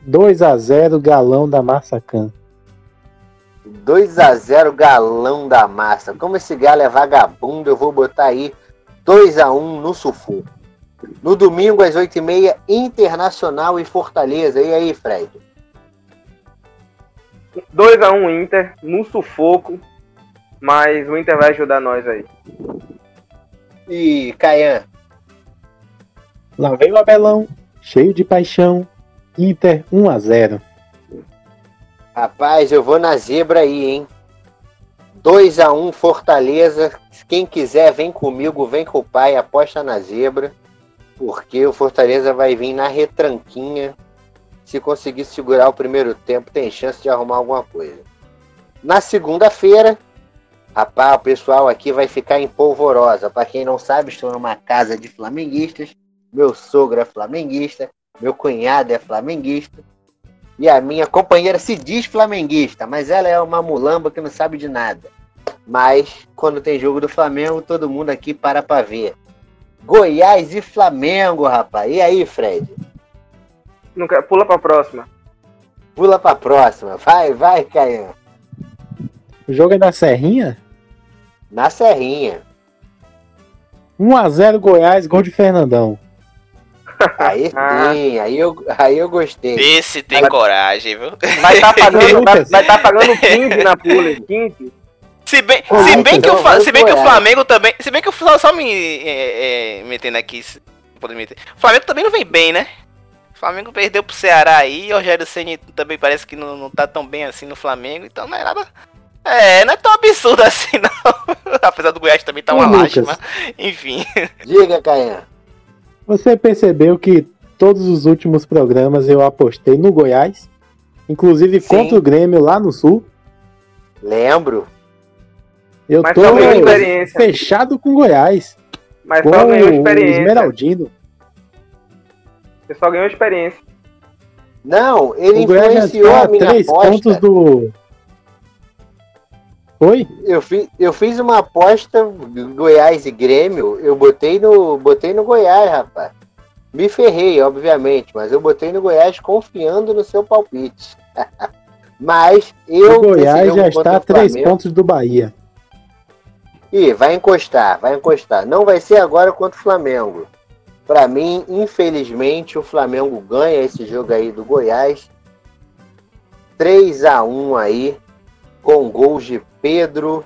2 a 0 galão da Massacan.
2 a 0 galão da massa. Como esse galo é vagabundo, eu vou botar aí 2 a 1 no sufoco. No domingo, às 8h30, Internacional e Fortaleza. E aí, Fred?
2x1 Inter, no sufoco. Mas o Inter vai ajudar nós aí.
E Caian?
Lá vem o Abelão, cheio de paixão. Inter 1 a 0
Rapaz, eu vou na zebra aí, hein? 2 a 1 Fortaleza. Quem quiser, vem comigo, vem com o pai, aposta na zebra. Porque o Fortaleza vai vir na retranquinha. Se conseguir segurar o primeiro tempo, tem chance de arrumar alguma coisa. Na segunda-feira, rapaz, o pessoal aqui vai ficar em polvorosa. Para quem não sabe, estou numa casa de flamenguistas. Meu sogro é flamenguista, meu cunhado é flamenguista. E a minha companheira se diz flamenguista, mas ela é uma mulamba que não sabe de nada. Mas quando tem jogo do Flamengo, todo mundo aqui para para ver. Goiás e Flamengo, rapaz. E aí, Fred?
Nunca, pula pra próxima.
Pula pra próxima. Vai, vai, Caian.
O jogo é na Serrinha?
Na Serrinha.
1x0 Goiás, gol de Fernandão.
Aí
Ah.
sim, aí eu, aí eu gostei.
Esse tem
Ela-
coragem, viu?
Vai estar pagando, vai, vai tá pagando 15 na pula. 15.
Se bem,
Ô,
se bem que, o, se bem que o
Goiás.
Flamengo também. Se bem que o só, só me é, é, metendo aqui. se- poder meter. O Flamengo também não vem bem, né? O Flamengo perdeu pro Ceará aí. O Rogério Ceni também parece que não, não tá tão bem assim no Flamengo. Então não é nada. É, não é tão absurdo assim, não. Apesar do Goiás também tá uma
Lucas.
lástima. Enfim.
Diga, Caian.
Você percebeu que todos os últimos programas eu apostei no Goiás, inclusive
Sim.
contra o Grêmio lá no Sul.
Lembro.
Eu
Mas
tô fechado com Goiás,
Mas
com
só ganhou
o
experiência.
Esmeraldino.
Você só ganhou experiência.
Não, ele
o Goiás já
influenciou a minha
três
aposta.
pontos do. Oi?
Eu, fi, eu fiz uma aposta Goiás e Grêmio. Eu botei no, botei no Goiás, rapaz. Me ferrei, obviamente, mas eu botei no Goiás confiando no seu palpite. mas eu.
o Goiás já está a três pontos do Bahia.
Ih, vai encostar, vai encostar. Não vai ser agora contra o Flamengo. Pra mim, infelizmente, o Flamengo ganha esse jogo aí do Goiás. 3 a 1 aí, com gols de Pedro,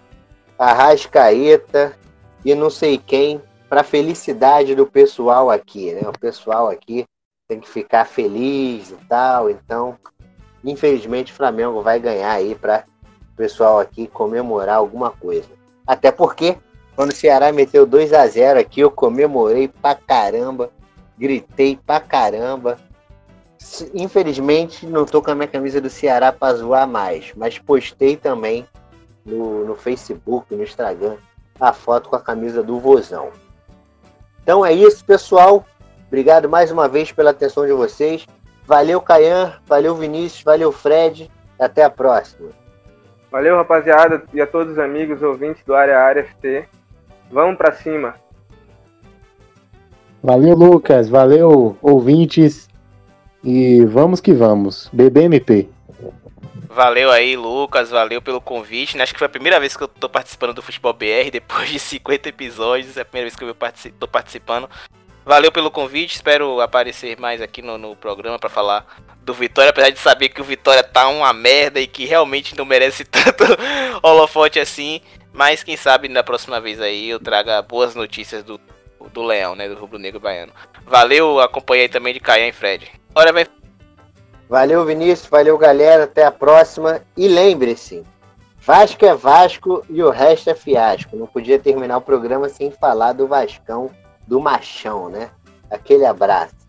Arrascaeta e não sei quem, pra felicidade do pessoal aqui, né? O pessoal aqui tem que ficar feliz e tal, então, infelizmente, o Flamengo vai ganhar aí pra o pessoal aqui comemorar alguma coisa. Até porque, quando o Ceará meteu 2 a 0 aqui, eu comemorei pra caramba, gritei pra caramba. Infelizmente, não tô com a minha camisa do Ceará pra zoar mais, mas postei também no, no Facebook, no Instagram, a foto com a camisa do Vozão. Então é isso, pessoal. Obrigado mais uma vez pela atenção de vocês. Valeu, Caian. Valeu, Vinícius. Valeu, Fred. Até a próxima.
Valeu, rapaziada, e a todos os amigos ouvintes do Área Área FT. Vamos pra cima.
Valeu, Lucas. Valeu, ouvintes. E vamos que vamos. BBMP.
Valeu aí, Lucas. Valeu pelo convite. né? Acho que foi a primeira vez que eu tô participando do Futebol BR, depois de 50 episódios. É a primeira vez que eu tô participando. Valeu pelo convite. Espero aparecer mais aqui no, no programa pra falar do Vitória. Apesar de saber que o Vitória tá uma merda e que realmente não merece tanto holofote assim. Mas quem sabe na próxima vez aí eu traga boas notícias do, do Leão, né? Do Rubro Negro Baiano. Valeu, acompanhei também de Caian e Fred. Agora vai
Valeu, Vinícius. Valeu, galera. Até a próxima. E lembre-se: Vasco é Vasco e o resto é fiasco. Não podia terminar o programa sem falar do Vascão, do Machão, né? Aquele abraço.